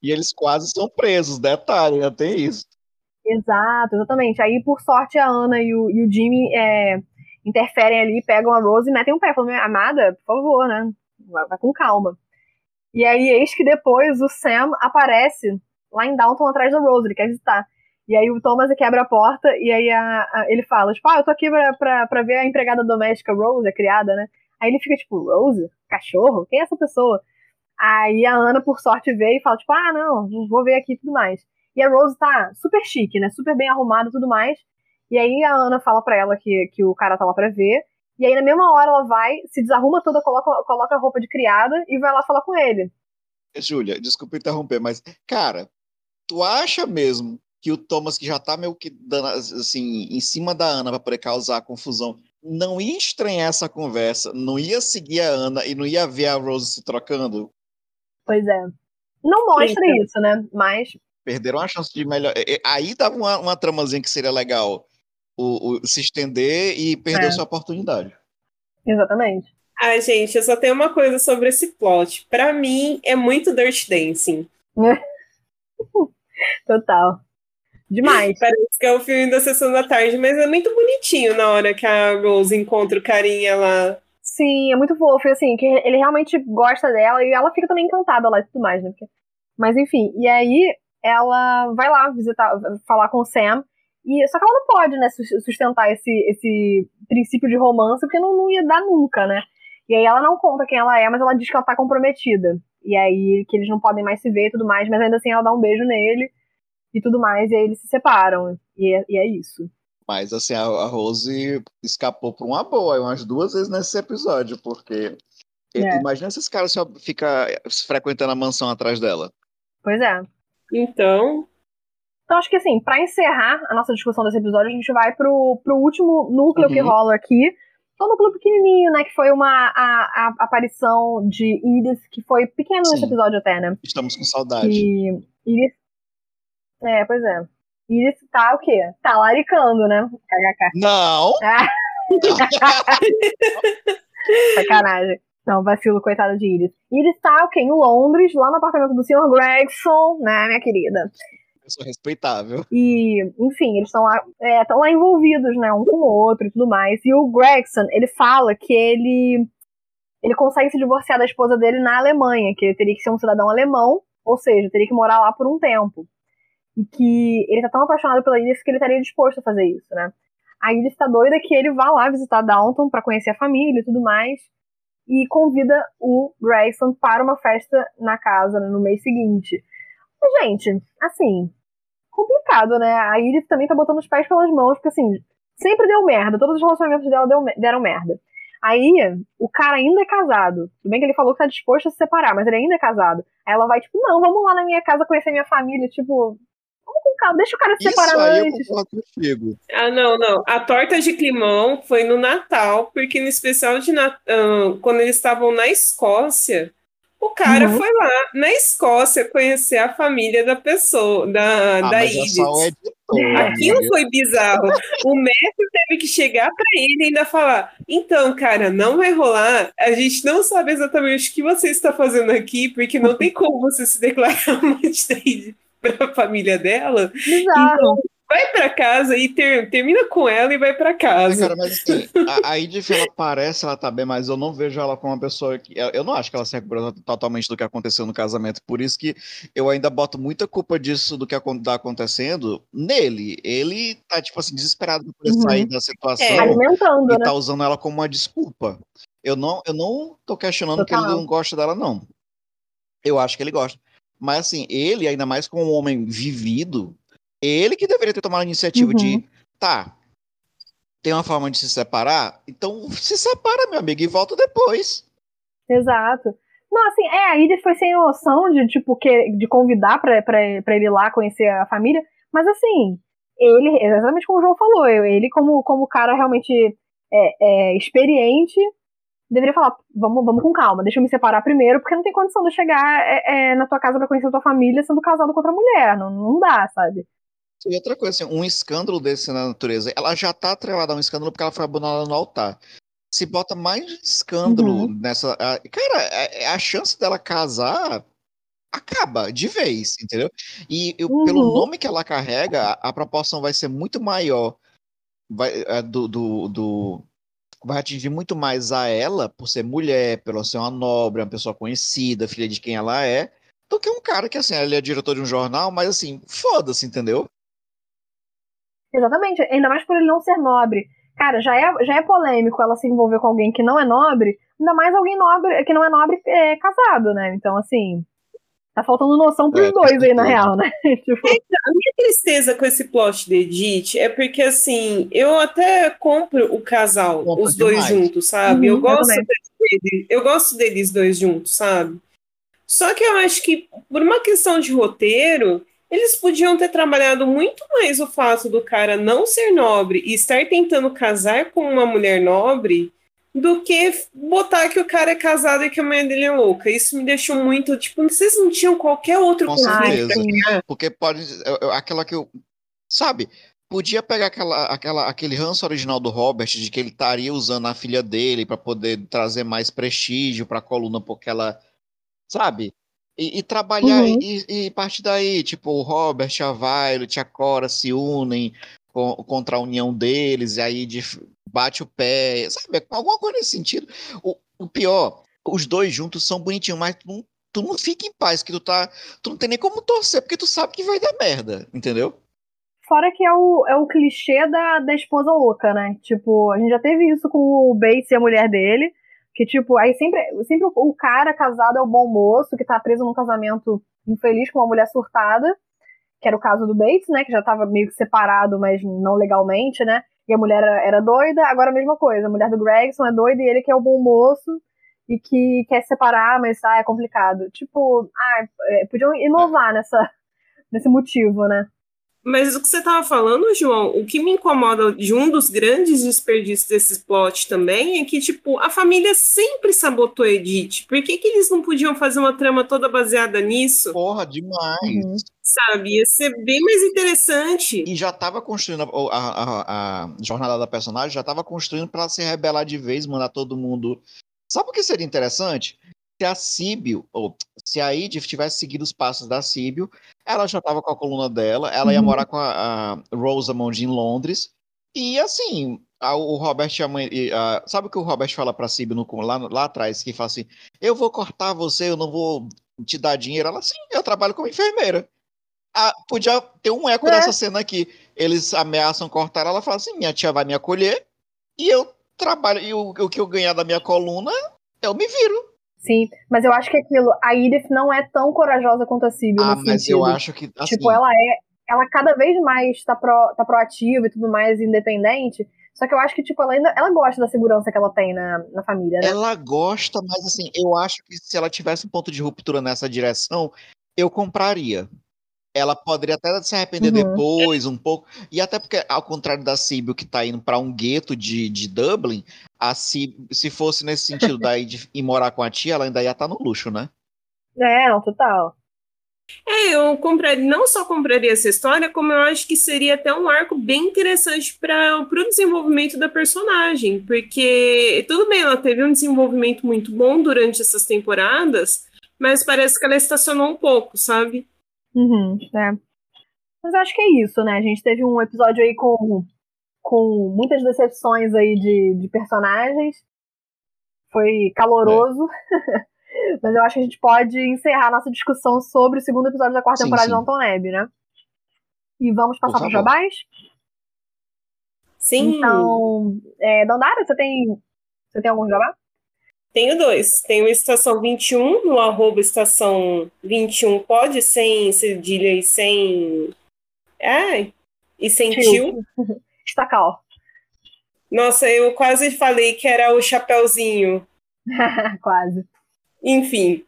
E eles quase são presos, detalhe, já tem isso. Exato, exatamente. Aí, por sorte, a Ana e o, e o Jimmy é, interferem ali, pegam a Rose e metem um pé. Falam, amada, por favor, né? Vai, vai, com calma. E aí, eis que depois o Sam aparece lá em Downton atrás da Rose, ele quer visitar. E aí o Thomas quebra a porta e aí a, a, ele fala, tipo, ah, eu tô aqui pra, pra, pra ver a empregada doméstica Rose, a criada, né? Aí ele fica tipo, Rose? Cachorro? Quem é essa pessoa? Aí a Ana, por sorte, vê e fala, tipo, ah, não, vou ver aqui e tudo mais. E a Rose tá super chique, né? Super bem arrumada e tudo mais. E aí a Ana fala pra ela que, que o cara tá lá pra ver. E aí, na mesma hora, ela vai, se desarruma toda, coloca, coloca a roupa de criada e vai lá falar com ele. Júlia, desculpa interromper, mas, cara, tu acha mesmo que o Thomas, que já tá meio que dando, assim, em cima da Ana para poder causar confusão, não ia estranhar essa conversa, não ia seguir a Ana e não ia ver a Rose se trocando? Pois é. Não mostra Eita. isso, né? Mas. Perderam a chance de melhor. Aí dava uma, uma tramazinha que seria legal o, o se estender e perder é. sua oportunidade. Exatamente. Ai, gente, eu só tenho uma coisa sobre esse plot. Para mim, é muito Dirt Dancing. (laughs) Total. Demais. Parece que é o filme da sessão da tarde, mas é muito bonitinho na hora que a Rose encontra o carinha lá Sim, é muito fofo, assim, que ele realmente gosta dela e ela fica também encantada lá e tudo mais, né? Mas enfim, e aí ela vai lá visitar, falar com o Sam, e só que ela não pode, né, sustentar esse, esse princípio de romance, porque não, não ia dar nunca, né? E aí ela não conta quem ela é, mas ela diz que ela tá comprometida. E aí que eles não podem mais se ver e tudo mais, mas ainda assim ela dá um beijo nele e tudo mais, e aí eles se separam. E é, e é isso. Mas assim, a, Rose escapou por uma boa, umas duas vezes nesse episódio, porque é. imagina se esse cara só fica frequentando a mansão atrás dela. Pois é. Então. Então, acho que assim, para encerrar a nossa discussão desse episódio, a gente vai pro, pro último núcleo Uhum. que rola aqui. Só um núcleo pequenininho, né? Que foi uma a, a aparição de Edith, que foi pequeno nesse episódio até, né? Estamos com saudade. E Edith. É, pois é. Edith tá o quê? Tá laricando, né? KKK. Não! Ah, (laughs) sacanagem. Não, vacilo, coitada de Edith. Edith tá o quê? Em Londres, lá no apartamento do Sr. Gregson, né, minha querida? Pessoa respeitável. E, enfim, eles estão lá, é, lá envolvidos, né, um com o outro e tudo mais. E o Gregson, ele fala que ele ele consegue se divorciar da esposa dele na Alemanha, que ele teria que ser um cidadão alemão, ou seja, teria que morar lá por um tempo. E que ele tá tão apaixonado pela Edith que ele estaria disposto a fazer isso, né? A Edith tá doida que ele vá lá visitar Downton pra conhecer a família e tudo mais. E convida o Gregson para uma festa na casa no mês seguinte. Mas, gente, assim, complicado, né? A Edith também tá botando os pés pelas mãos, porque assim, sempre deu merda. Todos os relacionamentos dela deram merda. Aí, o cara ainda é casado. Tudo bem que ele falou que tá disposto a se separar, mas ele ainda é casado. Aí ela vai, tipo, não, vamos lá na minha casa conhecer minha família. Tipo, com calma, deixa o cara se Isso separar aí eu antes. concordo contigo. Ah, não, não. A torta de climão foi no Natal, porque no especial de Natal, quando eles estavam na Escócia, o cara Uhum. foi lá na Escócia conhecer a família da pessoa, da, Ah, da é Edith. editor. Aquilo entendeu? foi bizarro. O mestre teve que chegar pra ele e ainda falar: então, cara, não vai rolar. A gente não sabe exatamente o que você está fazendo aqui, porque não tem como você se declarar (laughs) amante da Edith pra (laughs) família dela. Bizarro. Vai pra casa e ter- termina com ela e vai pra Mas, casa. cara, mas assim, a, a Edith, ela parece, ela tá bem, mas eu não vejo ela como uma pessoa que. Eu, eu não acho que ela se recuperou totalmente do que aconteceu no casamento. Por isso que eu ainda boto muita culpa disso do que tá acontecendo nele. Ele tá, tipo assim, desesperado por poder Uhum. sair da situação É. Alimentando, e né? tá usando ela como uma desculpa. Eu não, eu não tô questionando que ele Total. não gosta dela, não. Eu acho que ele gosta. Mas assim, ele, ainda mais como um homem vivido, ele que deveria ter tomado a iniciativa Uhum. de, tá, tem uma forma de se separar, então se separa, meu amigo, e volta depois. Exato. Não, assim, é, a Edith foi sem noção de, tipo, que, de convidar pra, pra, pra ele lá conhecer a família, mas assim, ele, exatamente como o João falou, ele como, como cara realmente é, é, experiente, deveria falar, vamos, vamos com calma, deixa eu me separar primeiro, porque não tem condição de eu chegar é, é, na tua casa pra conhecer a tua família sendo casado com outra mulher, não, não dá, sabe? E outra coisa, assim, um escândalo desse na natureza, ela já tá atrelada a um escândalo porque ela foi abandonada no altar. Se bota mais escândalo Uhum. nessa. a- cara, a, a chance dela casar acaba de vez, entendeu? E eu- pelo Uhum. nome que ela carrega, a, a proporção vai ser muito maior. Vai, do, do, do- vai atingir muito mais a ela, por ser mulher, por ela ser uma nobre, uma pessoa conhecida, filha de quem ela é, do que um cara que, assim, ele é diretor de um jornal, mas assim, foda-se, entendeu? Exatamente, ainda mais por ele não ser nobre. Cara, já é, já é polêmico ela se envolver com alguém que não é nobre, ainda mais alguém nobre que não é nobre é, casado, né? Então, assim, tá faltando noção pros É, com dois aí, na real, né? (laughs) tipo, A minha tristeza com esse plot de Edith é porque, assim, eu até compro o casal, Compra os dois demais. juntos, sabe? Uhum, eu eu gosto também. deles, eu gosto deles dois juntos, sabe? Só que eu acho que, por uma questão de roteiro, eles podiam ter trabalhado muito mais o fato do cara não ser nobre e estar tentando casar com uma mulher nobre do que botar que o cara é casado e que a mulher dele é louca. Isso me deixou muito, tipo, vocês não tinham qualquer outro Com certeza. sim. Porque pode. Aquela que eu. Sabe? Podia pegar aquela, aquela, aquele ranço original do Robert de que ele estaria usando a filha dele para poder trazer mais prestígio para a coluna, porque ela. Sabe? E, e trabalhar Uhum. e, e partir daí. Tipo, o Robert, a Violet, a Cora se unem contra a união deles, e aí de, bate o pé. Sabe? Alguma coisa nesse sentido. O, o pior, os dois juntos são bonitinhos, mas tu não, tu não fica em paz, que tu tá tu não tem nem como torcer, porque tu sabe que vai dar merda, entendeu? Fora que é o, é o clichê da, da esposa louca, né? Tipo, a gente já teve isso com o Bates e a mulher dele. Que, tipo, aí sempre, sempre o cara casado é o bom moço, que tá preso num casamento infeliz com uma mulher surtada. Que era o caso do Bates, né? Que já tava meio que separado, mas não legalmente, né? E a mulher era, era doida. Agora a mesma coisa. A mulher do Gregson é doida e ele que é o bom moço. E que quer se separar, mas ah, é complicado. Tipo, ah, é, podiam inovar nessa, nesse motivo, né? Mas o que você estava falando, João, o que me incomoda de um dos grandes desperdícios desses plot também é que, tipo, a família sempre sabotou a Edith. Por que, que eles não podiam fazer uma trama toda baseada nisso? Porra, demais. Uhum. Sabe? Ia ser bem mais interessante. E já estava construindo a, a, a, jornada da personagem, já estava construindo para se rebelar de vez, mandar todo mundo. Sabe o que seria interessante? Se a Síbio, ou se a Edith tivesse seguido os passos da Síbio, ela já estava com a coluna dela, ela ia uhum. morar com a, a Rosamond em Londres, e assim, a, o Robert a mãe, a, sabe o que o Robert fala para Síbio no, lá, lá atrás, que fala assim, eu vou cortar você, eu não vou te dar dinheiro. Ela, sim, eu trabalho como enfermeira ah, podia ter um eco é. dessa cena aqui. Eles ameaçam cortar ela, ela fala assim: minha tia vai me acolher e eu trabalho, e o, o que eu ganhar da minha coluna, eu me viro. Sim, mas eu acho que aquilo, a Edith não é tão corajosa quanto a Sibyl. Ah, mas sentido. eu acho que. Assim, tipo, ela é. Ela cada vez mais tá, pro, tá proativa e tudo mais, independente. Só que eu acho que, tipo, ela ainda ela gosta da segurança que ela tem na, na família, né? Ela gosta, mas assim, eu acho que se ela tivesse um ponto de ruptura nessa direção, eu compraria ela poderia até se arrepender uhum. depois, um pouco. E até porque, ao contrário da Sibyl, que tá indo para um gueto de, de Dublin, a Sibyl, se fosse nesse sentido daí de ir morar com a tia, ela ainda ia estar tá no luxo, né? É, não, total. É, eu compraria, não só compraria essa história, como eu acho que seria até um arco bem interessante para o desenvolvimento da personagem, porque tudo bem, ela teve um desenvolvimento muito bom durante essas temporadas, mas parece que ela estacionou um pouco, sabe? Uhum, é. Mas acho que é isso, né? A gente teve um episódio aí com, com muitas decepções aí de, de personagens. Foi caloroso. É. (laughs) Mas eu acho que a gente pode encerrar nossa discussão sobre o segundo episódio da quarta sim, temporada sim. de Anton Neb, né? E vamos passar para os jabás? Sim. Então, é, Dandara, você tem, você tem algum jabá? Tenho dois. Tenho Estação 21, no arroba Estação 21 pode, sem cedilha e sem. Ai, e sem tio. (laughs) Estacal. Nossa, eu quase falei que era o Chapeuzinho. (laughs) quase. Enfim.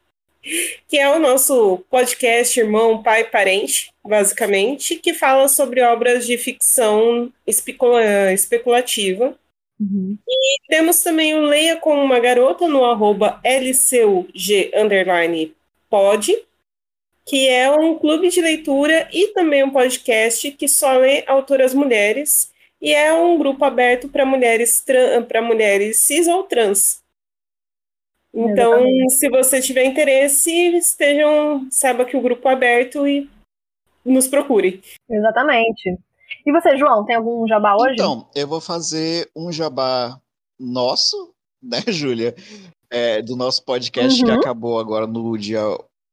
Que é o nosso podcast Irmão, Pai Parente, basicamente, que fala sobre obras de ficção especula especulativa Uhum. E temos também o Leia como uma Garota no arroba LCUG underline pod, que é um clube de leitura e também um podcast que só lê autoras mulheres e é um grupo aberto para mulheres para mulheres cis ou trans. Então, Exatamente. se você tiver interesse, estejam, saiba que o grupo é aberto e nos procure. Exatamente. E você, João, tem algum jabá hoje? Então, eu vou fazer um jabá nosso, né, (laughs) Júlia? É, do nosso podcast uhum. que acabou agora no dia.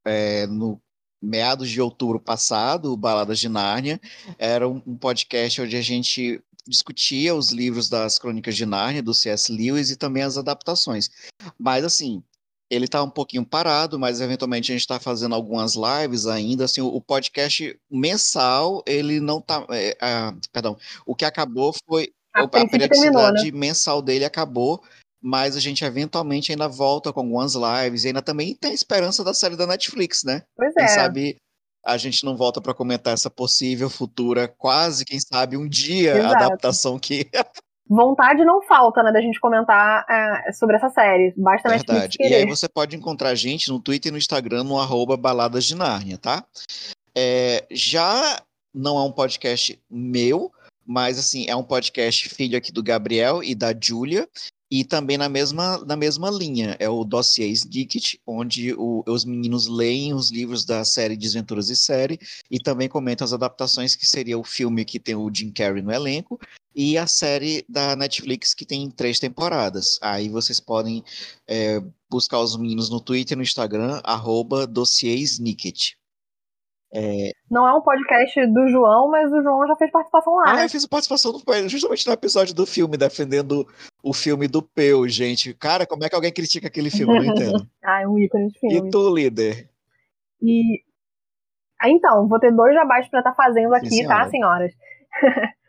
É, no meados de outubro passado, o Baladas de Nárnia. Era um, um podcast onde a gente discutia os livros das Crônicas de Nárnia, do C.S. Lewis, e também as adaptações. Mas, assim, ele está um pouquinho parado, mas eventualmente a gente está fazendo algumas lives ainda. Assim, o, podcast mensal, ele não está. É, perdão, o que acabou foi. A, a periodicidade terminou, né? mensal dele acabou, mas a gente eventualmente ainda volta com algumas lives e ainda também tem a esperança da série da Netflix, né? Pois Quem é. sabe a gente não volta para comentar essa possível futura, quase, quem sabe, um dia, Exato. adaptação que (laughs) vontade não falta, né, da gente comentar é, sobre essa série. Basta Verdade. E aí você pode encontrar a gente no Twitter e no Instagram, no arroba Baladas de Nárnia, tá? É, já não é um podcast meu, mas assim, é um podcast filho aqui do Gabriel e da Júlia, e também na mesma, na mesma linha, é o Dossiês Geekit, onde o, os meninos leem os livros da série Desventuras e Série e também comentam as adaptações, que seria o filme que tem o Jim Carrey no elenco e a série da Netflix que tem três temporadas. Aí vocês podem é, buscar os meninos no Twitter e no Instagram, arroba É... Não é um podcast do João, mas o João já fez participação lá. Ah, né? eu fiz participação no, justamente no episódio do filme, defendendo o filme do Peu, gente. Cara, como é que alguém critica aquele filme? Não entendo. (laughs) ah, é um ícone de filme. E tu, líder? E. Ah, então, vou ter dois jabás para estar tá fazendo aqui, Sim, tá, senhoras? (laughs)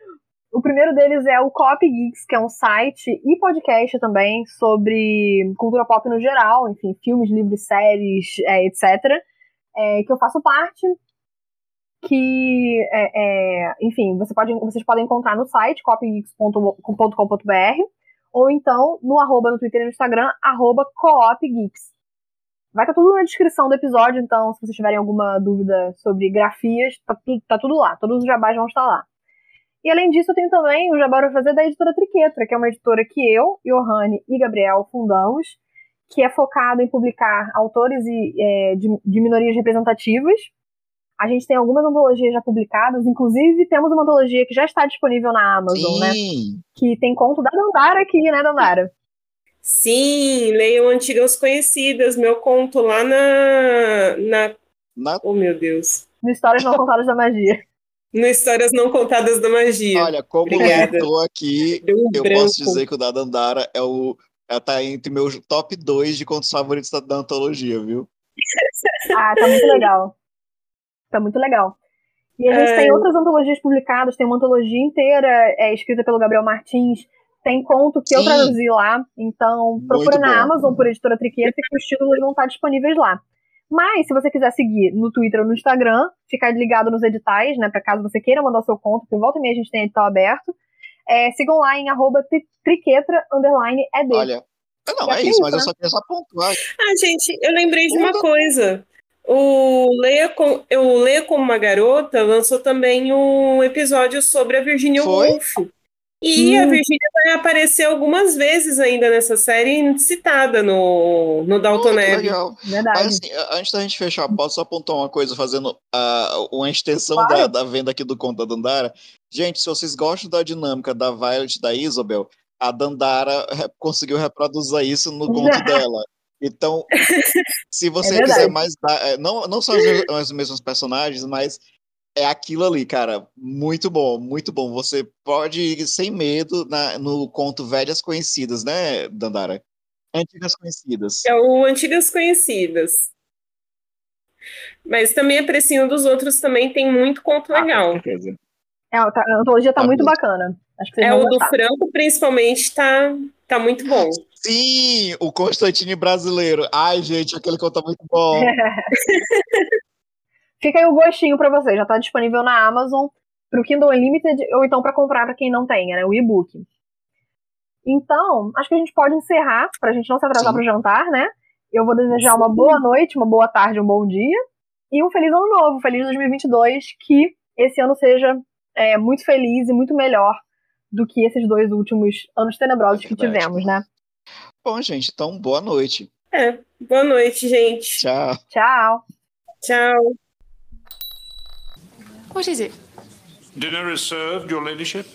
O primeiro deles é o Copy Geeks, que é um site e podcast também sobre cultura pop no geral, enfim, filmes, livros, séries, é, etc. É, que eu faço parte, que, é, é, enfim, você pode, vocês podem encontrar no site coopgeeks.com.br ou então no arroba no Twitter e no Instagram, arroba coopgeeks. Vai estar tá tudo na descrição do episódio, então se vocês tiverem alguma dúvida sobre grafias, tá, tudo, tá tudo lá, todos os jabás vão estar lá. E além disso, eu tenho também o jabá para fazer da editora Triquetra, que é uma editora que eu, Johanne e Gabriel fundamos, que é focada em publicar autores e, é, de, de minorias representativas, a gente tem algumas antologias já publicadas, inclusive temos uma antologia que já está disponível na Amazon, né? Sim. né? Que tem conto da Dandara aqui, né, Dandara? Sim, leiam Antigas Conhecidas, meu conto lá na. na... na... Oh, meu Deus. No Histórias Não Contadas da Magia. No Histórias Não Contadas da Magia. Olha, como Obrigada. leitor aqui, um eu branco. posso dizer que o da Dandara é o. Ela tá entre meus top 2 de contos favoritos da, da antologia, viu? ah, tá muito legal. Tá muito legal. E a gente é... tem outras antologias publicadas, tem uma antologia inteira é, escrita pelo Gabriel Martins, tem conto que Sim. eu traduzi lá, então procura na Amazon por Editora Triqueta que os títulos vão estar disponíveis lá. Mas, se você quiser seguir no Twitter ou no Instagram, ficar ligado nos editais, né, para caso você queira mandar o seu conto, porque volta e meia a gente tem edital aberto, é, sigam lá em arroba triquetra, underline, ed. Olha, não, é, é isso, mas né? eu só queria só pontuar. Ah, gente, eu lembrei de uma coisa. O Leia, com, o Leia como uma Garota lançou também um episódio sobre a Virginia Foi? Woolf. E hum. a Virginia vai aparecer algumas vezes ainda nessa série, citada no, no Dalton oh, Legal. Verdade. Mas, assim, antes da gente fechar, posso só apontar uma coisa, fazendo uh, uma extensão da, da, venda aqui do conto da Dandara? Gente, se vocês gostam da dinâmica da Violet e da Isabel, a Dandara conseguiu reproduzir isso no conto (laughs) dela. Então, se (laughs) você é quiser mais. É, não, não são os mesmos personagens, mas é aquilo ali, cara. Muito bom, muito bom. Você pode ir sem medo na, no conto Velhas Conhecidas, né, Dandara? Antigas Conhecidas. É o Antigas Conhecidas. Mas também a precinho dos outros também tem muito conto ah, legal. Com certeza. É, tá, a antologia tá, tá muito bacana. é, o do Franco, principalmente, tá, tá muito bom. Sim, o Constantine brasileiro. Ai, gente, aquele conto tá muito bom. (laughs) Fica aí o gostinho para você. Já tá disponível na Amazon pro Kindle Unlimited ou então para comprar para quem não tenha, né? O e-book. Então, acho que a gente pode encerrar, pra gente não se atrasar Sim. pro jantar, né? Eu vou desejar uma boa noite, uma boa tarde, um bom dia e um feliz ano novo, feliz 2022, que esse ano seja é, muito feliz e muito melhor do que esses dois últimos anos tenebrosos que tivemos, né? Bom, gente, então boa noite. É, boa noite, gente. Tchau. Tchau. Tchau. What is it? Dinner is served, Your Ladyship.